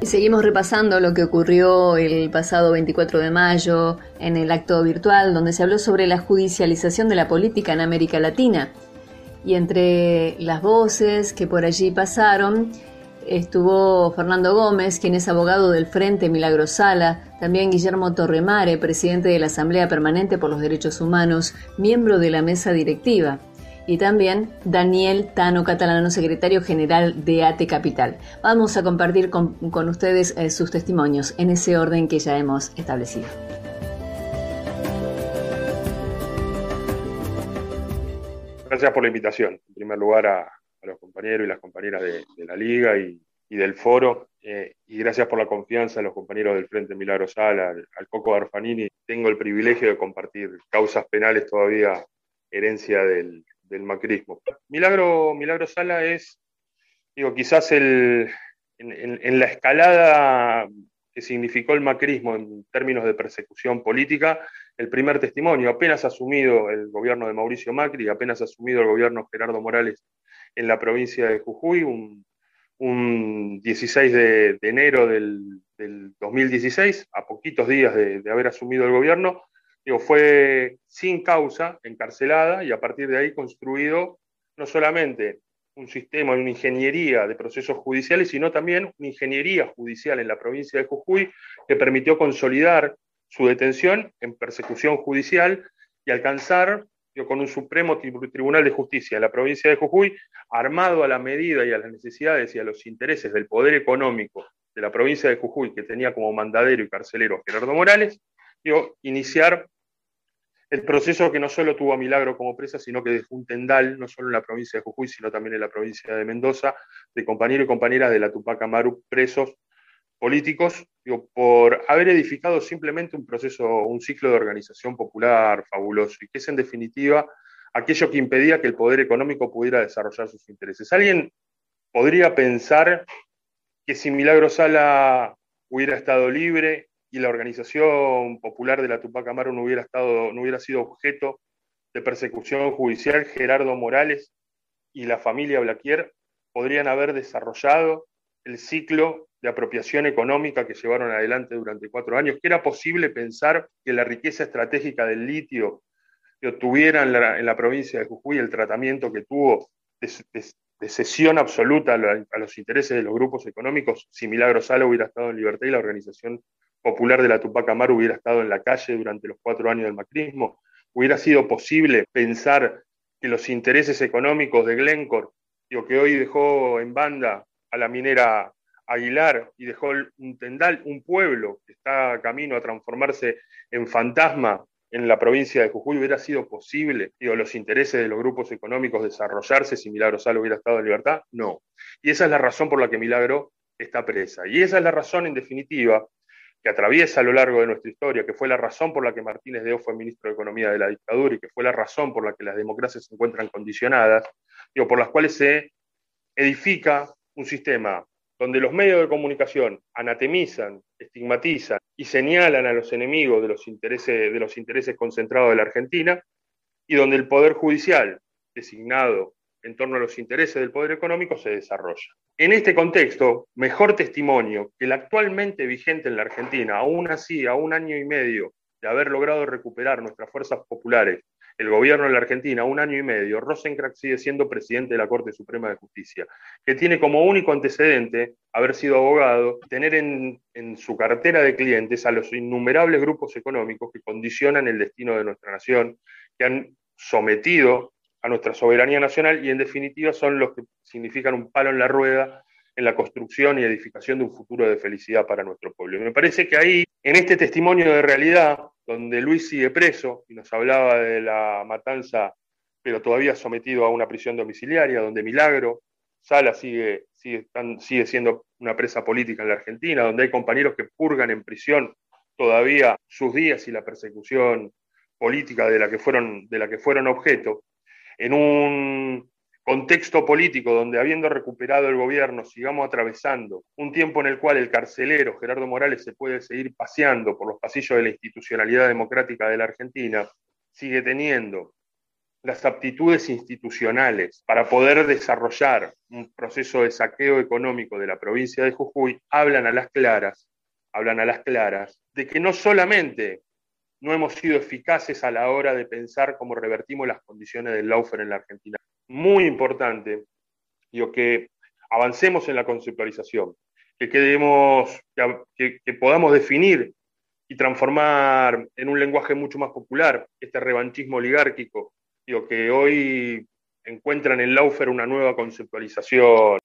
Y seguimos repasando lo que ocurrió el pasado 24 de mayo en el acto virtual donde se habló sobre la judicialización de la política en América Latina. Y entre las voces que por allí pasaron estuvo Fernando Gómez, quien es abogado del Frente Milagro Sala, también Guillermo Torremare, presidente de la Asamblea Permanente por los Derechos Humanos, miembro de la mesa directiva y también Daniel Tano Catalano, secretario general de ATE Capital. Vamos a compartir con, ustedes eh, sus testimonios en ese orden que ya hemos establecido. Gracias por la invitación. En primer lugar a, los compañeros y las compañeras de, la Liga y, del Foro. Eh, y gracias por la confianza a los compañeros del Frente Milagro Sala, al, al Coco Arfanini. Tengo el privilegio de compartir causas penales todavía herencia del, del macrismo. Milagro, Milagro Sala es, digo, quizás el, en, la escalada que significó el macrismo en términos de persecución política, el primer testimonio, apenas asumido el gobierno de Mauricio Macri, apenas asumido el gobierno Gerardo Morales en la provincia de Jujuy, un, 16 de, enero del, 2016, a poquitos días de haber asumido el gobierno, fue sin causa, encarcelada, y a partir de ahí construido no solamente un sistema, una ingeniería de procesos judiciales, sino también una ingeniería judicial en la provincia de Jujuy que permitió consolidar su detención en persecución judicial y alcanzar con un Supremo Tribunal de Justicia en la provincia de Jujuy, armado a la medida y a las necesidades y a los intereses del poder económico de la provincia de Jujuy, que tenía como mandadero y carcelero a Gerardo Morales, iniciar el proceso que no solo tuvo a Milagro como presa, sino que dejó un tendal, no solo en la provincia de Jujuy, sino también en la provincia de Mendoza, de compañeros y compañeras de la Tupac Amaru presos políticos, por haber edificado simplemente un proceso, un ciclo de organización popular fabuloso, y que es en definitiva aquello que impedía que el poder económico pudiera desarrollar sus intereses. ¿Alguien podría pensar que si Milagro Sala hubiera estado libre y la organización popular de la Tupac Amaru no hubiera, estado, no hubiera sido objeto de persecución judicial, Gerardo Morales y la familia Blaquier podrían haber desarrollado el ciclo de apropiación económica que llevaron adelante durante cuatro años, que era posible pensar que la riqueza estratégica del litio que obtuviera en la, provincia de Jujuy, el tratamiento que tuvo de, cesión absoluta a, los intereses de los grupos económicos, si Milagro Sala hubiera estado en libertad y la organización popular de la Tupac Amaru hubiera estado en la calle durante los cuatro años del macrismo, hubiera sido posible pensar que los intereses económicos de Glencore, digo, que hoy dejó en banda a la minera Aguilar y dejó un tendal, un pueblo que está camino a transformarse en fantasma en la provincia de Jujuy, hubiera sido posible, digo, los intereses de los grupos económicos desarrollarse si Milagro Sal hubiera estado en libertad? No. Y esa es la razón por la que Milagro está presa. Y esa es la razón, en definitiva, que atraviesa a lo largo de nuestra historia, que fue la razón por la que Martínez de O fue ministro de Economía de la dictadura y que fue la razón por la que las democracias se encuentran condicionadas, digo, por las cuales se edifica un sistema donde los medios de comunicación anatemizan, estigmatizan y señalan a los enemigos de los intereses, de los intereses concentrados de la Argentina, y donde el Poder Judicial, designado en torno a los intereses del poder económico, se desarrolla. En este contexto, mejor testimonio que el actualmente vigente en la Argentina, aún así, a un año y medio de haber logrado recuperar nuestras fuerzas populares el gobierno de la Argentina, un año y medio, Rosencrantz sigue siendo presidente de la Corte Suprema de Justicia, que tiene como único antecedente haber sido abogado, tener en, en su cartera de clientes a los innumerables grupos económicos que condicionan el destino de nuestra nación, que han sometido a nuestra soberanía nacional y en definitiva son los que significan un palo en la rueda en la construcción y edificación de un futuro de felicidad para nuestro pueblo. Me parece que ahí, en este testimonio de realidad, donde Luis sigue preso y nos hablaba de la matanza, pero todavía sometido a una prisión domiciliaria, donde Milagro Sala sigue, sigue, sigue siendo una presa política en la Argentina, donde hay compañeros que purgan en prisión todavía sus días y la persecución política de la que fueron, de la que fueron objeto, en un contexto político donde habiendo recuperado el gobierno sigamos atravesando un tiempo en el cual el carcelero Gerardo Morales se puede seguir paseando por los pasillos de la institucionalidad democrática de la Argentina, sigue teniendo las aptitudes institucionales para poder desarrollar un proceso de saqueo económico de la provincia de Jujuy, hablan a las claras, hablan a las claras de que no solamente no hemos sido eficaces a la hora de pensar cómo revertimos las condiciones del Laufer en la Argentina, muy importante, digo, que avancemos en la conceptualización, que, quedemos, que, podamos definir y transformar en un lenguaje mucho más popular este revanchismo oligárquico, digo, que hoy encuentra en Laufer una nueva conceptualización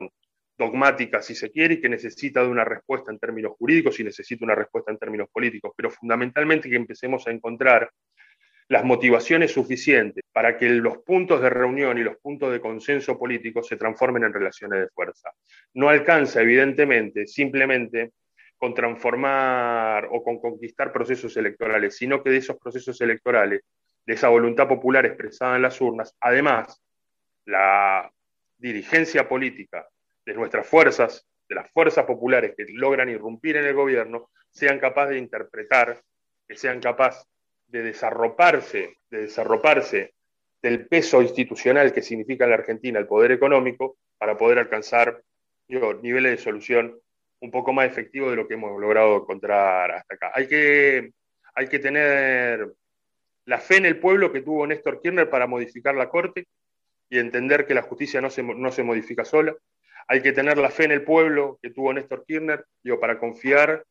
dogmática, si se quiere, y que necesita de una respuesta en términos jurídicos y necesita una respuesta en términos políticos, pero fundamentalmente que empecemos a encontrar las motivaciones suficientes para que los puntos de reunión y los puntos de consenso político se transformen en relaciones de fuerza. No alcanza, evidentemente, simplemente con transformar o con conquistar procesos electorales, sino que de esos procesos electorales, de esa voluntad popular expresada en las urnas, además, la dirigencia política de nuestras fuerzas, de las fuerzas populares que logran irrumpir en el gobierno, sean capaces de interpretar, que sean capaces de desarroparse, de desarroparse del peso institucional que significa en la Argentina el poder económico para poder alcanzar niveles de solución un poco más efectivos de lo que hemos logrado encontrar hasta acá. Hay que, hay que tener la fe en el pueblo que tuvo Néstor Kirchner para modificar la Corte y entender que la justicia no se, no se modifica sola. Hay que tener la fe en el pueblo que tuvo Néstor Kirchner digo, para confiar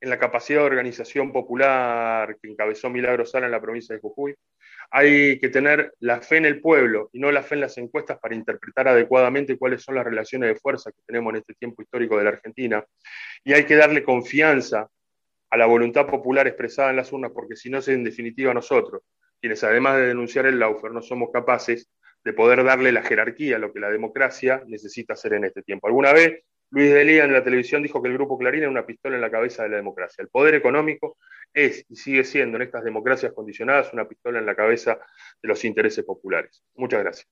en la capacidad de organización popular que encabezó Milagro Sala en la provincia de Jujuy. Hay que tener la fe en el pueblo y no la fe en las encuestas para interpretar adecuadamente cuáles son las relaciones de fuerza que tenemos en este tiempo histórico de la Argentina. Y hay que darle confianza a la voluntad popular expresada en las urnas, porque si no es en definitiva nosotros, quienes además de denunciar el laufer, no somos capaces de poder darle la jerarquía a lo que la democracia necesita hacer en este tiempo. Alguna vez Luis Delía en la televisión dijo que el Grupo Clarín era una pistola en la cabeza de la democracia. El poder económico es y sigue siendo en estas democracias condicionadas una pistola en la cabeza de los intereses populares. Muchas gracias.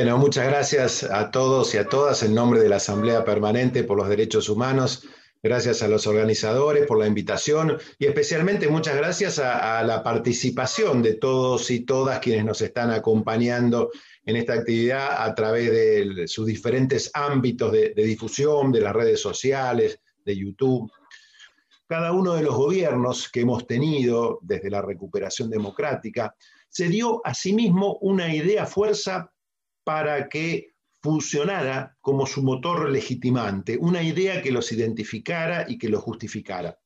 Bueno, muchas gracias a todos y a todas en nombre de la Asamblea Permanente por los Derechos Humanos Gracias a los organizadores por la invitación y especialmente muchas gracias a, la participación de todos y todas quienes nos están acompañando en esta actividad a través de sus diferentes ámbitos de, de difusión, de las redes sociales, de YouTube. Cada uno de los gobiernos que hemos tenido desde la recuperación democrática se dio a sí mismo una idea fuerza para que funcionara como su motor legitimante, una idea que los identificara y que los justificara.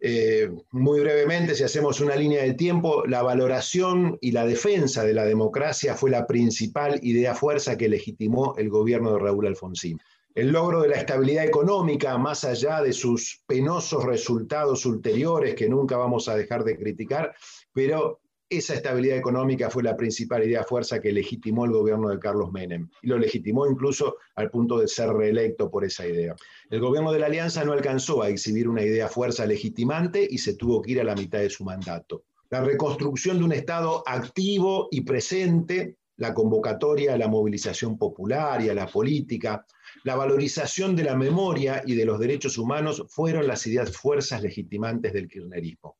Eh, muy brevemente, si hacemos una línea de tiempo, la valoración y la defensa de la democracia fue la principal idea fuerza que legitimó el gobierno de Raúl Alfonsín. El logro de la estabilidad económica, más allá de sus penosos resultados ulteriores que nunca vamos a dejar de criticar, pero esa estabilidad económica fue la principal idea fuerza que legitimó el gobierno de Carlos Menem y lo legitimó incluso al punto de ser reelecto por esa idea. El gobierno de la Alianza no alcanzó a exhibir una idea fuerza legitimante y se tuvo que ir a la mitad de su mandato. La reconstrucción de un Estado activo y presente, la convocatoria a la movilización popular y a la política, la valorización de la memoria y de los derechos humanos fueron las ideas fuerzas legitimantes del kirchnerismo.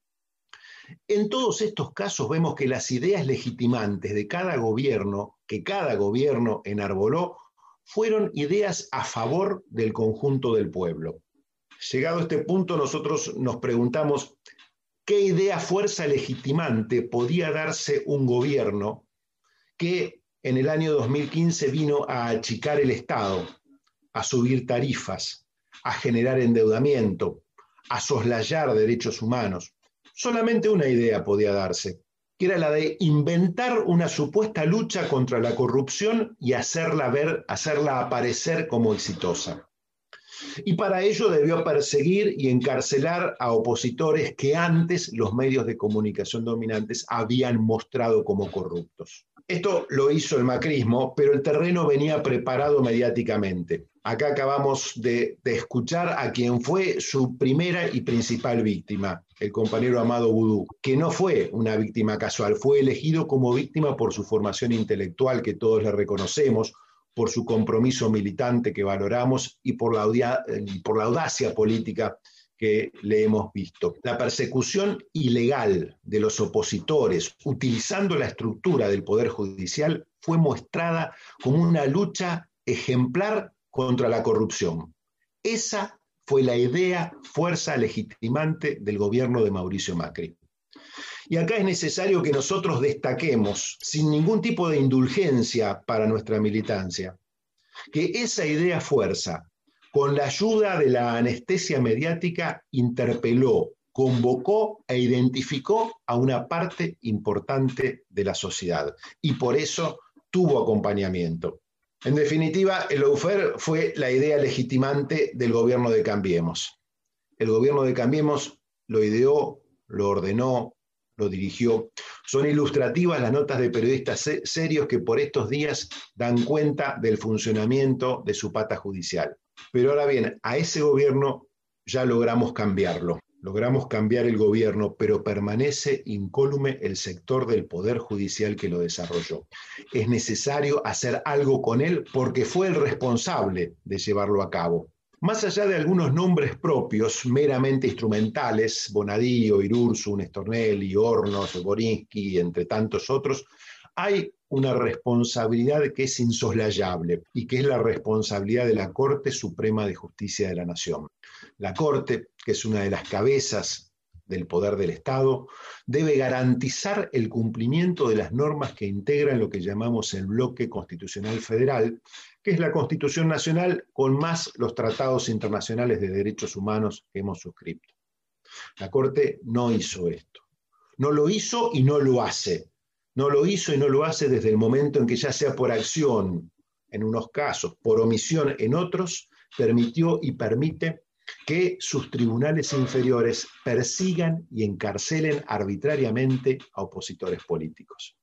En todos estos casos vemos que las ideas legitimantes de cada gobierno, que cada gobierno enarboló, fueron ideas a favor del conjunto del pueblo. Llegado a este punto, nosotros nos preguntamos qué idea fuerza legitimante podía darse un gobierno que en el año 2015 vino a achicar el Estado, a subir tarifas, a generar endeudamiento, a soslayar derechos humanos. Solamente una idea podía darse, que era la de inventar una supuesta lucha contra la corrupción y hacerla ver, hacerla aparecer como exitosa. Y para ello debió perseguir y encarcelar a opositores que antes los medios de comunicación dominantes habían mostrado como corruptos. Esto lo hizo el macrismo, pero el terreno venía preparado mediáticamente. Acá acabamos de, de, escuchar a quien fue su primera y principal víctima, el compañero Amado Vudú, que no fue una víctima casual, fue elegido como víctima por su formación intelectual que todos le reconocemos, por su compromiso militante que valoramos y por la, por la audacia política que le hemos visto. La persecución ilegal de los opositores utilizando la estructura del Poder Judicial fue mostrada como una lucha ejemplar contra la corrupción. Esa fue la idea, fuerza legitimante del gobierno de Mauricio Macri. Y acá es necesario que nosotros destaquemos, sin ningún tipo de indulgencia para nuestra militancia, que esa idea fuerza, con la ayuda de la anestesia mediática, interpeló, convocó e identificó a una parte importante de la sociedad y por eso tuvo acompañamiento. En definitiva, el lawfare fue la idea legitimante del gobierno de Cambiemos. El gobierno de Cambiemos lo ideó, lo ordenó, lo dirigió. Son ilustrativas las notas de periodistas serios que por estos días dan cuenta del funcionamiento de su pata judicial. Pero ahora bien, a ese gobierno ya logramos cambiarlo. Logramos cambiar el gobierno, pero permanece incólume el sector del Poder Judicial que lo desarrolló. Es necesario hacer algo con él porque fue el responsable de llevarlo a cabo. Más allá de algunos nombres propios, meramente instrumentales, Bonadío, Irursu, Nestornelli, Hornos, Borinsky, entre tantos otros, hay una responsabilidad que es insoslayable y que es la responsabilidad de la Corte Suprema de Justicia de la Nación. La Corte, que es una de las cabezas del poder del Estado, debe garantizar el cumplimiento de las normas que integran lo que llamamos el bloque constitucional federal que es la Constitución Nacional con más los tratados internacionales de derechos humanos que hemos suscrito. La Corte no hizo esto. No lo hizo y no lo hace. No lo hizo y no lo hace desde el momento en que ya sea por acción, en unos casos, por omisión en otros, permitió y permite que sus tribunales inferiores persigan y encarcelen arbitrariamente a opositores políticos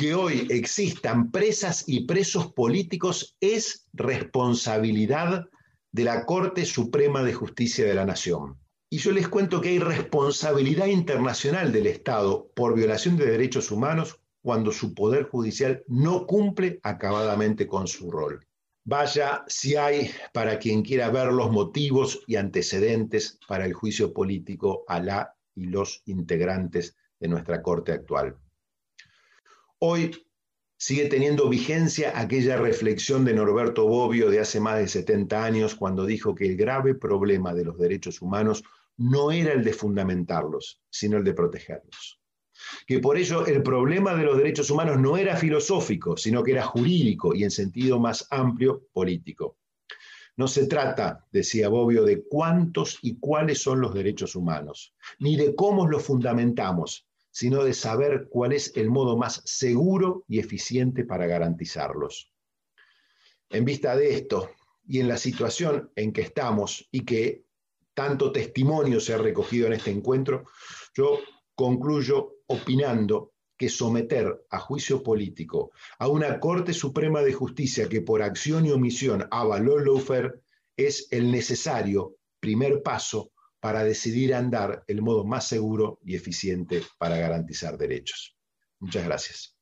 que hoy existan presas y presos políticos es responsabilidad de la Corte Suprema de Justicia de la Nación. Y yo les cuento que hay responsabilidad internacional del Estado por violación de derechos humanos cuando su poder judicial no cumple acabadamente con su rol. Vaya si hay, para quien quiera ver los motivos y antecedentes para el juicio político a la y los integrantes de nuestra Corte actual. Hoy sigue teniendo vigencia aquella reflexión de Norberto Bobbio de hace más de 70 años cuando dijo que el grave problema de los derechos humanos no era el de fundamentarlos, sino el de protegerlos. Que por ello el problema de los derechos humanos no era filosófico, sino que era jurídico y en sentido más amplio político. No se trata, decía Bobbio, de cuántos y cuáles son los derechos humanos, ni de cómo los fundamentamos, sino de saber cuál es el modo más seguro y eficiente para garantizarlos. En vista de esto y en la situación en que estamos y que tanto testimonio se ha recogido en este encuentro, yo concluyo opinando que someter a juicio político a una Corte Suprema de Justicia que por acción y omisión avaló lawfare es el necesario primer paso para decidir andar el modo más seguro y eficiente para garantizar derechos. Muchas gracias.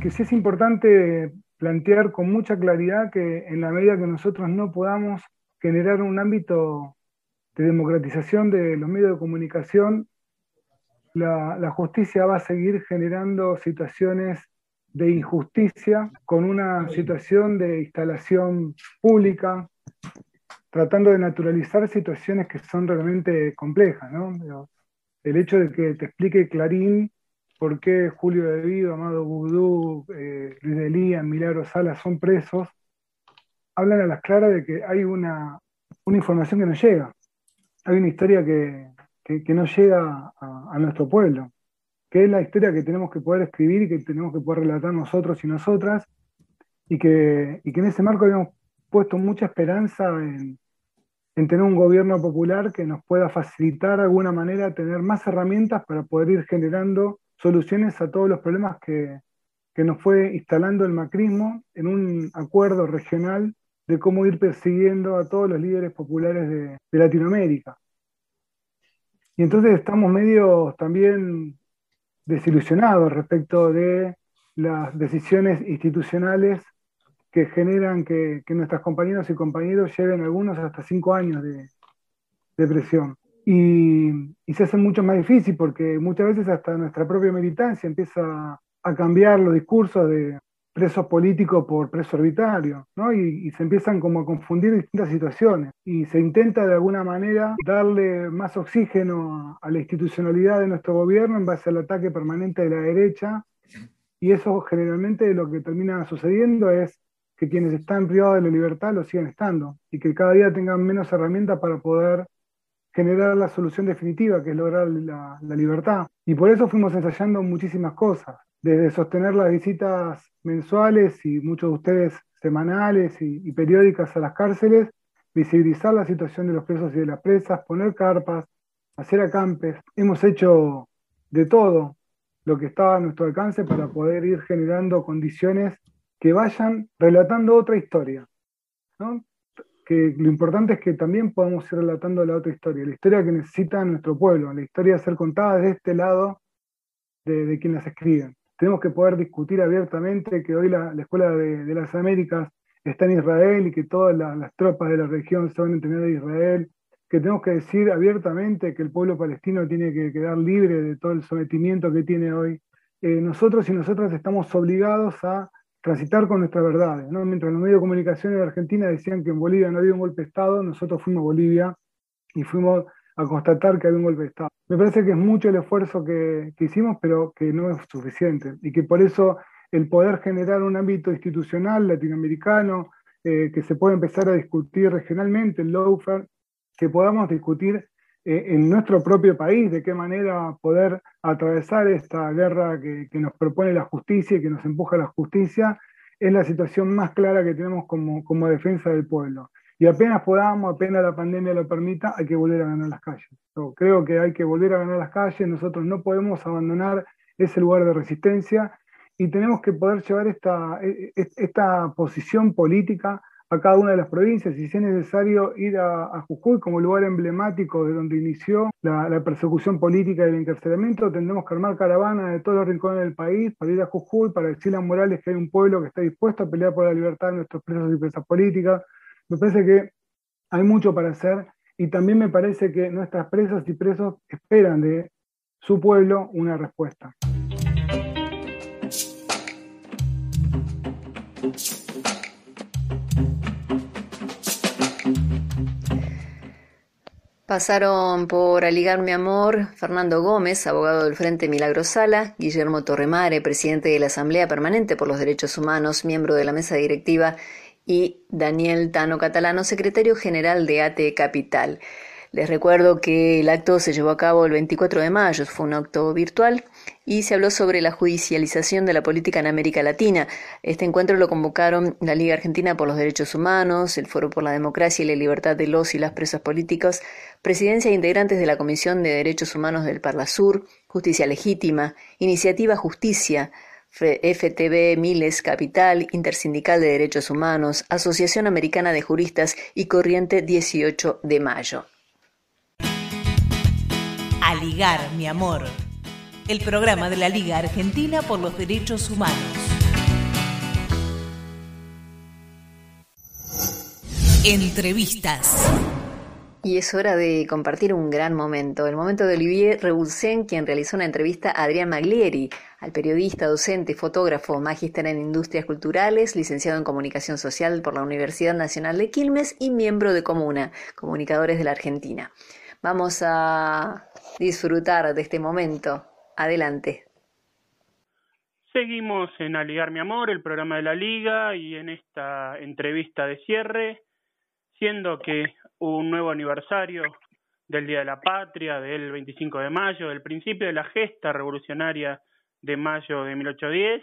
Que sí es importante plantear con mucha claridad que en la medida que nosotros no podamos generar un ámbito de democratización de los medios de comunicación, la, justicia va a seguir generando situaciones de injusticia con una situación de instalación pública, tratando de naturalizar situaciones que son realmente complejas. El hecho de que te explique Clarín por qué Julio De Vido, Amado Boudou, eh, Luis de Lía, Milagro Sala son presos, hablan a las claras de que hay una, una información que no llega, hay una historia que, que, no llega a, nuestro pueblo, que es la historia que tenemos que poder escribir y que tenemos que poder relatar nosotros y nosotras, y que, y que en ese marco habíamos puesto mucha esperanza en, en tener un gobierno popular que nos pueda facilitar de alguna manera tener más herramientas para poder ir generando soluciones a todos los problemas que, nos fue instalando el macrismo en un acuerdo regional de cómo ir persiguiendo a todos los líderes populares de, Latinoamérica. Y entonces estamos medio también desilusionados respecto de las decisiones institucionales que generan que, que nuestras compañeras y compañeros lleven algunos hasta cinco años de, de presión. Y, se hace mucho más difícil porque muchas veces hasta nuestra propia militancia empieza a cambiar los discursos de presos políticos por preso arbitrario, ¿no? Y, se empiezan como a confundir distintas situaciones y se intenta de alguna manera darle más oxígeno a la institucionalidad de nuestro gobierno en base al ataque permanente de la derecha y eso generalmente lo que termina sucediendo es que quienes están privados de la libertad lo sigan estando y que cada día tengan menos herramientas para poder generar la solución definitiva, que es lograr la, libertad. Y por eso fuimos ensayando muchísimas cosas, desde sostener las visitas mensuales y muchos de ustedes semanales y, periódicas a las cárceles, visibilizar la situación de los presos y de las presas, poner carpas, hacer acampes. Hemos hecho de todo lo que estaba a nuestro alcance para poder ir generando condiciones que vayan relatando otra historia. ¿no? Que lo importante es que también podamos ir relatando la otra historia, la historia que necesita nuestro pueblo, la historia de ser contada desde este lado de, de quien las escriben. Tenemos que poder discutir abiertamente que hoy la, Escuela de, las Américas está en Israel y que todas las tropas de la región se van a entrenar a Israel, que tenemos que decir abiertamente que el pueblo palestino tiene que quedar libre de todo el sometimiento que tiene hoy. Eh, nosotros y nosotras estamos obligados a transitar con nuestras verdades. Mientras los medios de comunicación de Argentina decían que en Bolivia no había un golpe de Estado, nosotros fuimos a Bolivia y fuimos a constatar que había un golpe de Estado. Me parece que es mucho el esfuerzo que, hicimos, pero que no es suficiente y que por eso el poder generar un ámbito institucional latinoamericano eh, que se pueda empezar a discutir regionalmente, el lawfare, que podamos discutir en nuestro propio país, de qué manera poder atravesar esta guerra que, nos propone la justicia y que nos empuja la justicia, es la situación más clara que tenemos como, como defensa del pueblo. Y apenas podamos, apenas la pandemia lo permita, hay que volver a ganar las calles. Creo que hay que volver a ganar las calles, nosotros no podemos abandonar ese lugar de resistencia y tenemos que poder llevar esta, e, e, esta posición política a cada una de las provincias y si es necesario ir a, Jujuy como lugar emblemático de donde inició la, persecución política y el encarcelamiento, tendremos que armar caravanas de todos los rincones del país para ir a Jujuy, para decirle a Morales que hay un pueblo que está dispuesto a pelear por la libertad de nuestros presos y presas políticas. Me parece que hay mucho para hacer y también me parece que nuestras presas y presos esperan de su pueblo una respuesta. Pasaron por Aligar Mi Amor Fernando Gómez, abogado del Frente Milagro Sala, Guillermo Torremare, presidente de la Asamblea Permanente por los Derechos Humanos, miembro de la mesa directiva, y Daniel Tano Catalano, secretario general de ATE Capital. Les recuerdo que el acto se llevó a cabo el 24 de mayo, fue un acto virtual y se habló sobre la judicialización de la política en América Latina. Este encuentro lo convocaron la Liga Argentina por los Derechos Humanos, el Foro por la Democracia y la Libertad de los y las Presas Políticas, presidencia e integrantes de la Comisión de Derechos Humanos del Parlasur, Justicia Legítima, Iniciativa Justicia, FTB Miles Capital, Intersindical de Derechos Humanos, Asociación Americana de Juristas y Corriente 18 de Mayo. A ligar, mi amor. El programa de la Liga Argentina por los Derechos Humanos. Entrevistas. Y es hora de compartir un gran momento, el momento de Olivier Rebulsen, quien realizó una entrevista a Adrián Maglieri, al periodista, docente, fotógrafo, magíster en Industrias Culturales, licenciado en Comunicación Social por la Universidad Nacional de Quilmes y miembro de Comuna, Comunicadores de la Argentina. Vamos a disfrutar de este momento. Adelante. Seguimos en Aligar Mi Amor, el programa de la Liga, y en esta entrevista de cierre, siendo que un nuevo aniversario del Día de la Patria, del 25 de mayo, del principio de la gesta revolucionaria de mayo de 1810.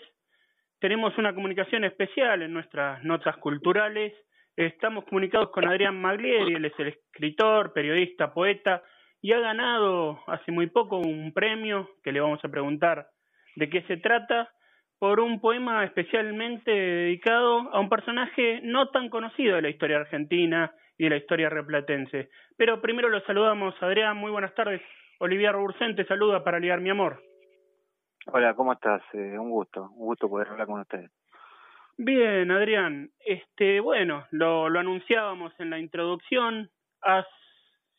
Tenemos una comunicación especial en nuestras notas culturales. Estamos comunicados con Adrián Maglieri, él es el escritor, periodista, poeta, y ha ganado hace muy poco un premio que le vamos a preguntar de qué se trata por un poema especialmente dedicado a un personaje no tan conocido de la historia argentina y de la historia replatense. Pero primero lo saludamos, Adrián, muy buenas tardes. Olivia Robursén te saluda para ligar mi amor. Hola, ¿cómo estás? Eh, un gusto, un gusto poder hablar con ustedes. Bien, Adrián. Este, bueno, lo, lo anunciábamos en la introducción. Has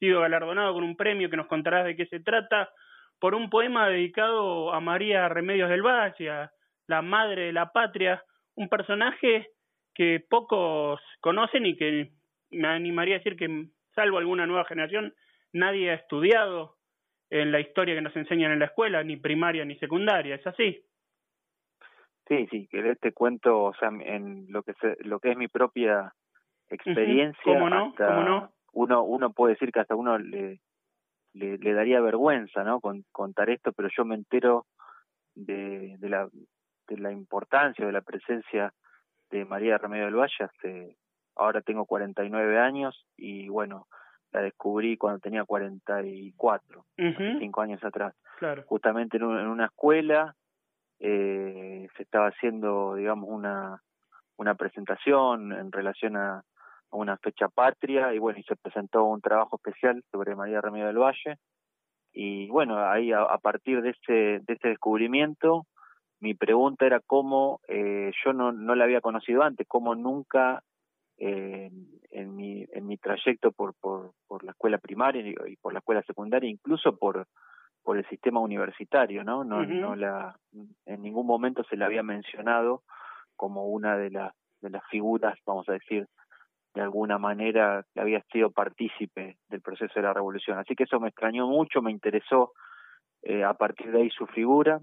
sido galardonado con un premio que nos contarás de qué se trata por un poema dedicado a María Remedios del Valle, a la madre de la patria, un personaje que pocos conocen y que me animaría a decir que, salvo alguna nueva generación, nadie ha estudiado en la historia que nos enseñan en la escuela, ni primaria ni secundaria, ¿es así? Sí, sí, que este cuento, o sea, en lo que lo que es mi propia experiencia, ¿Cómo no? ¿Cómo no? Uno uno puede decir que hasta uno le le, daría vergüenza, ¿no? Con, contar esto, pero yo me entero de, de la de la importancia de la presencia de María Remedio del Valle hace ahora tengo 49 años y bueno, la descubrí cuando tenía 44, cinco años atrás. Claro. Justamente en, una escuela eh, se estaba haciendo, digamos, una, una presentación en relación a, una fecha patria y bueno, y se presentó un trabajo especial sobre María Remedio del Valle. Y bueno, ahí a, partir de ese, de ese descubrimiento, mi pregunta era cómo eh, yo no, no la había conocido antes, cómo nunca en, mi, en mi trayecto por, por, por la escuela primaria y, por la escuela secundaria, incluso por, por el sistema universitario, ¿no? No, no la, en ningún momento se la había mencionado como una de las, de las figuras, vamos a decir, de alguna manera había sido partícipe del proceso de la revolución. Así que eso me extrañó mucho, me interesó eh, a partir de ahí su figura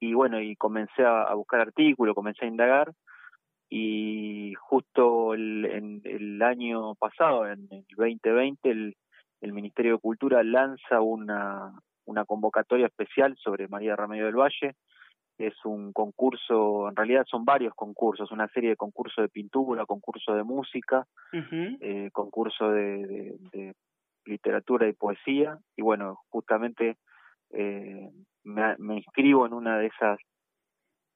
y bueno, y comencé a, a buscar artículos, comencé a indagar y justo el, en el año pasado, en el 2020, el, el Ministerio de Cultura lanza una, una convocatoria especial sobre María Remedio del Valle. Es un concurso, en realidad son varios concursos, una serie de concursos de pintura, concurso de música, eh, concurso de, de, literatura y poesía. Y bueno, justamente eh, me, me inscribo en una de esas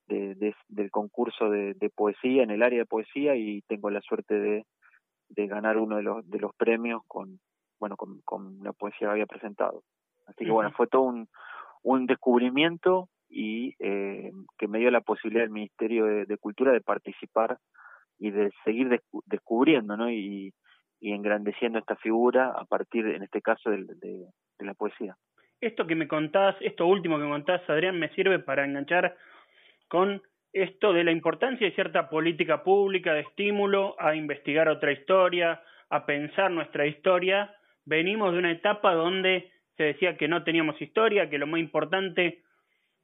de, del concurso de, poesía en el área de poesía y tengo la suerte de, ganar uno de los, de los premios con, bueno, con, con la poesía que había presentado. Así que bueno, fue todo un, un descubrimiento y eh, que me dio la posibilidad el Ministerio de, Cultura de participar y de seguir descubriendo ¿no? y, engrandeciendo esta figura a partir, en este caso, de, de, de, la poesía. Esto que me contás, esto último que me contás, Adrián, me sirve para enganchar con esto de la importancia de cierta política pública de estímulo a investigar otra historia, a pensar nuestra historia. Venimos de una etapa donde se decía que no teníamos historia, que lo más importante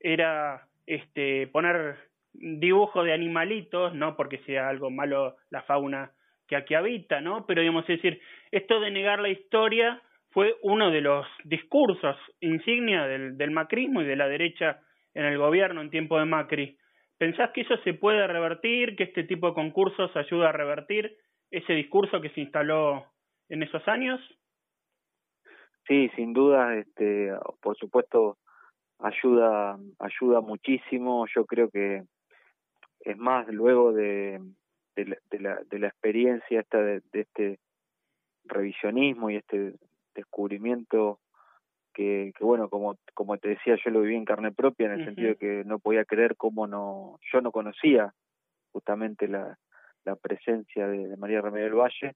era este poner dibujo de animalitos, no porque sea algo malo la fauna que aquí habita, ¿no? Pero digamos, es decir, esto de negar la historia fue uno de los discursos insignia del, del macrismo y de la derecha en el gobierno en tiempo de Macri. ¿Pensás que eso se puede revertir, que este tipo de concursos ayuda a revertir ese discurso que se instaló en esos años? Sí, sin duda, este, por supuesto, ayuda, ayuda muchísimo. Yo creo que es más luego de, de, la, de, la, de la experiencia esta de, de este revisionismo y este descubrimiento que, bueno, como, como te decía, yo lo viví en carne propia, en el sentido de que no podía creer cómo no, yo no conocía justamente la, la presencia de, María Remedio del Valle,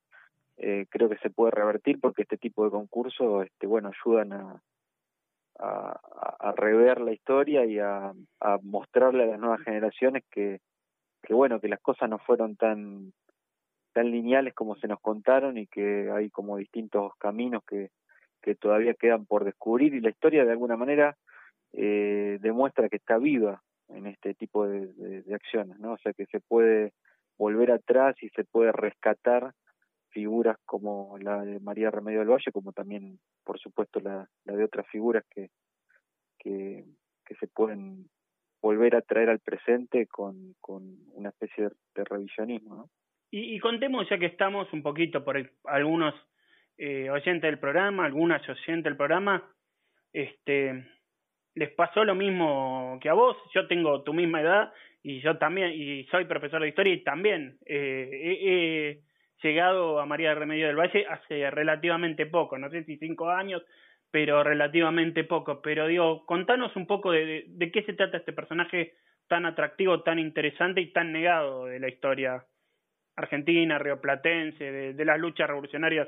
eh, creo que se puede revertir porque este tipo de concursos, este, bueno, ayudan a, a, rever la historia y a, mostrarle a las nuevas generaciones que, que, bueno, que las cosas no fueron tan, tan lineales como se nos contaron y que hay como distintos caminos que, que todavía quedan por descubrir y la historia de alguna manera eh, demuestra que está viva en este tipo de, de, acciones, ¿no? O sea que se puede volver atrás y se puede rescatar figuras como la de María Remedio del Valle, como también, por supuesto, la, de otras figuras que, que, se pueden volver a traer al presente con, con una especie de, revisionismo. ¿no? Y, contemos, ya que estamos un poquito por algunos eh, oyentes del programa, algunas oyentes del programa, este, les pasó lo mismo que a vos. Yo tengo tu misma edad y yo también, y soy profesor de historia y también eh, llegado a María de Remedio del Valle hace relativamente poco, no sé si cinco años, pero relativamente poco. Pero digo, contanos un poco de, qué se trata este personaje tan atractivo, tan interesante y tan negado de la historia argentina, rioplatense, de, las luchas revolucionarias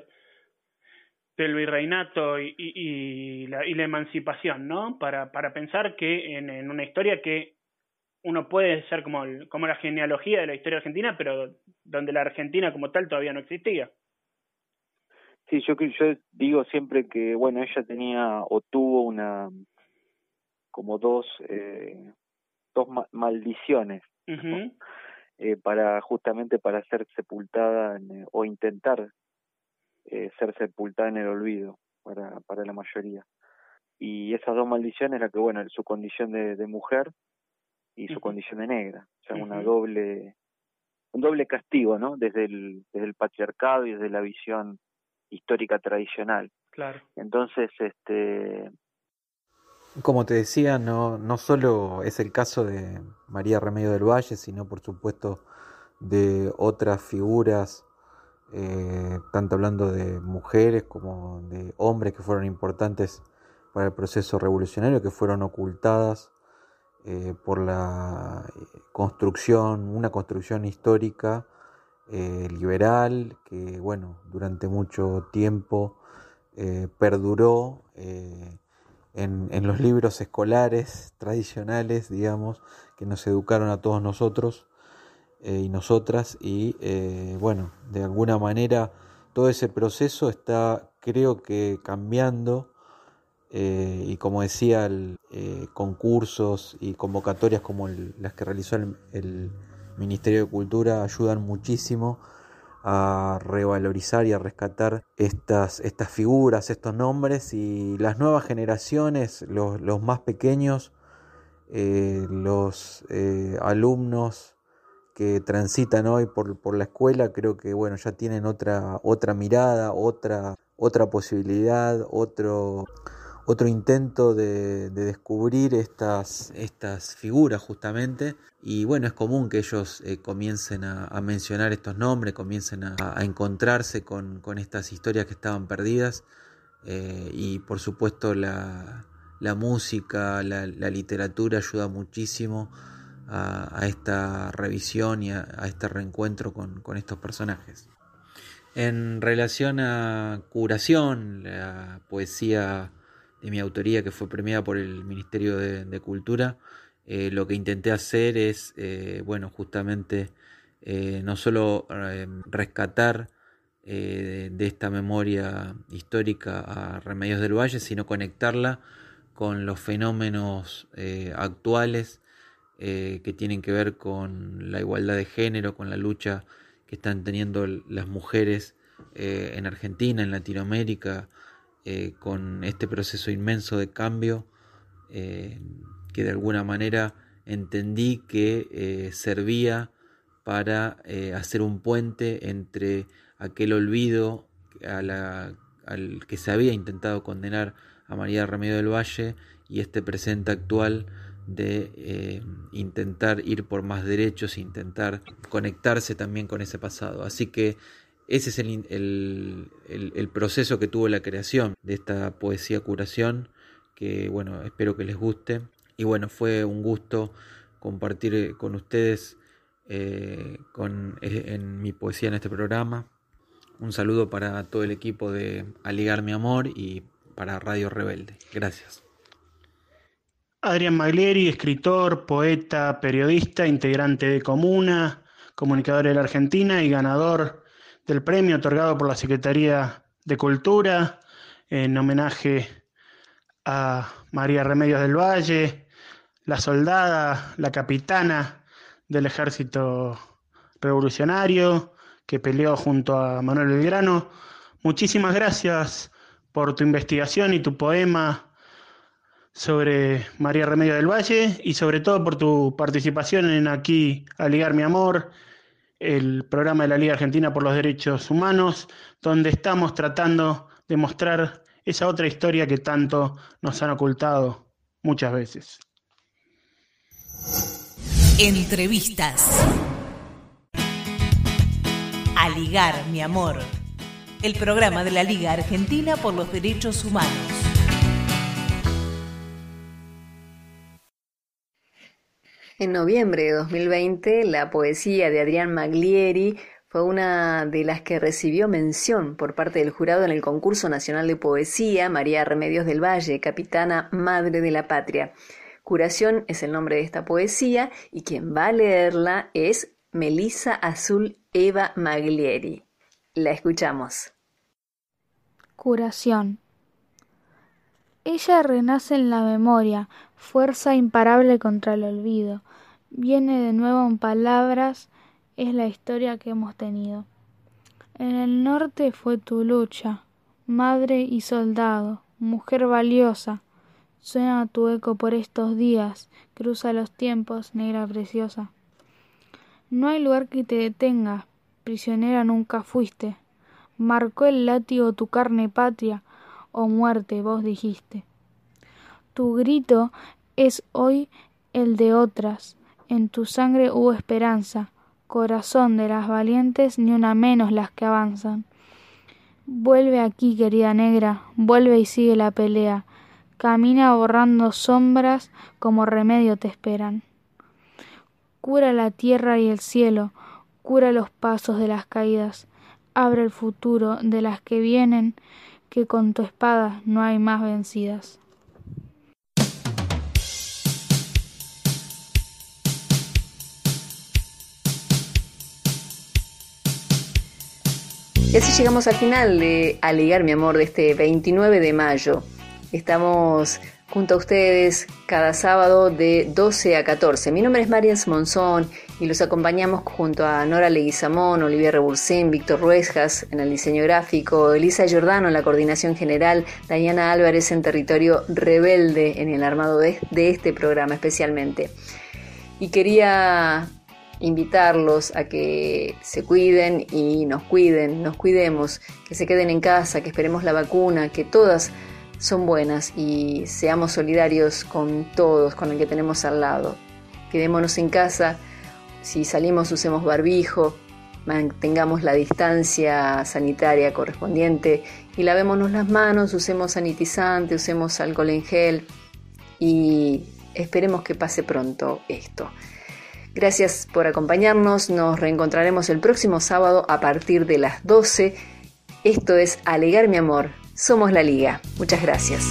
del virreinato y, y, la, y, la, emancipación, ¿no? Para, para pensar que en una historia que uno puede ser como, como la genealogía de la historia argentina, pero donde la Argentina como tal todavía no existía. Sí, yo, yo digo siempre que, bueno, ella tenía o tuvo una, como dos, eh, dos maldiciones, eh, para justamente para ser sepultada o intentar eh, ser sepultada en el olvido para, para la mayoría. Y esas dos maldiciones, la que, bueno, su condición de, de mujer, y su condición de negra, o sea, una doble un doble castigo, ¿no? Desde el desde el patriarcado y desde la visión histórica tradicional. Claro. Entonces, este como te decía, no no solo es el caso de María Remedio del Valle, sino por supuesto de otras figuras eh, tanto hablando de mujeres como de hombres que fueron importantes para el proceso revolucionario, que fueron ocultadas eh, por la eh, construcción, una construcción histórica eh, liberal que, bueno, durante mucho tiempo perduró en, en, los libros escolares tradicionales, digamos, que nos educaron a todos nosotros y nosotras y, bueno, de alguna manera todo ese proceso está, creo que, cambiando eh, y como decía, eh, concursos y convocatorias como las que realizó el, Ministerio de Cultura ayudan muchísimo a revalorizar y a rescatar estas, estas figuras, estos nombres. Y las nuevas generaciones, los, los más pequeños, eh, los alumnos que transitan hoy por, por, la escuela, creo que bueno, ya tienen otra, otra mirada, otra, otra posibilidad, otro otro intento de, descubrir estas, estas figuras justamente. Y bueno, es común que ellos eh, comiencen a, mencionar estos nombres, comiencen a, encontrarse con, estas historias que estaban perdidas. Eh, y por supuesto la, música, la, literatura ayuda muchísimo a, esta revisión y a, este reencuentro con, con estos personajes. En relación a curación, la poesía de mi autoría que fue premiada por el Ministerio de, Cultura, eh, lo que intenté hacer es, eh, bueno, justamente eh, no solo rescatar de esta memoria histórica a Remedios del Valle, sino conectarla con los fenómenos actuales que tienen que ver con la igualdad de género, con la lucha que están teniendo las mujeres en Argentina, en Latinoamérica, eh, con este proceso inmenso de cambio eh, que de alguna manera entendí que eh, servía para hacer un puente entre aquel olvido al que se había intentado condenar a María Remedio del Valle y este presente actual de intentar ir por más derechos, intentar conectarse también con ese pasado. Así que ese es el, el, proceso que tuvo la creación de esta poesía curación, que bueno, espero que les guste. Y bueno, fue un gusto compartir eh, con ustedes eh, con, eh, en mi poesía en este programa. Un saludo para todo el equipo de Aligar Mi Amor y para Radio Rebelde. Gracias. Adrián Maglieri, escritor, poeta, periodista, integrante de Comuna, comunicador de la Argentina y ganador del premio otorgado por la Secretaría de Cultura en homenaje a María Remedios del Valle, la soldada, la capitana del ejército revolucionario que peleó junto a Manuel Belgrano. Muchísimas gracias por tu investigación y tu poema sobre María Remedio del Valle y sobre todo por tu participación en Aquí a Ligar Mi Amor, el programa de la Liga Argentina por los Derechos Humanos, donde estamos tratando de mostrar esa otra historia que tanto nos han ocultado muchas veces. Entrevistas. A Ligar, mi amor. El programa de la Liga Argentina por los Derechos Humanos. En noviembre de 2020, la poesía de Adrián Maglieri fue una de las que recibió mención por parte del jurado en el concurso nacional de poesía María Remedios del Valle, capitana madre de la patria. Curación es el nombre de esta poesía y quien va a leerla es Melisa Azul Eva Maglieri. La escuchamos. Curación. Ella renace en la memoria, fuerza imparable contra el olvido. Viene de nuevo en palabras es la historia que hemos tenido. En el norte fue tu lucha, madre y soldado, mujer valiosa. Suena tu eco por estos días, cruza los tiempos, negra preciosa. No hay lugar que te detenga, prisionera nunca fuiste. Marcó el látigo tu carne patria, o muerte vos dijiste. Tu grito es hoy el de otras, en tu sangre hubo esperanza, corazón de las valientes, ni una menos las que avanzan. Vuelve aquí, querida negra, vuelve y sigue la pelea. Camina borrando sombras como remedio te esperan. Cura la tierra y el cielo, cura los pasos de las caídas, abre el futuro de las que vienen, que con tu espada no hay más vencidas. Y así llegamos al final de Aligar mi amor de este 29 de mayo. Estamos junto a ustedes cada sábado de 12 a 14. Mi nombre es Marian Monzón y los acompañamos junto a Nora Leguizamón, Olivia Rebursín, Víctor Ruesjas en el diseño gráfico, Elisa Giordano en la coordinación general, Dayana Álvarez en territorio rebelde en el armado de, de este programa especialmente. Y quería invitarlos a que se cuiden y nos cuiden, nos cuidemos, que se queden en casa, que esperemos la vacuna, que todas son buenas y seamos solidarios con todos, con el que tenemos al lado. Quedémonos en casa, si salimos usemos barbijo, mantengamos la distancia sanitaria correspondiente y lavémonos las manos, usemos sanitizante, usemos alcohol en gel y esperemos que pase pronto esto. Gracias por acompañarnos. Nos reencontraremos el próximo sábado a partir de las 12. Esto es Alegar mi amor. Somos la Liga. Muchas gracias.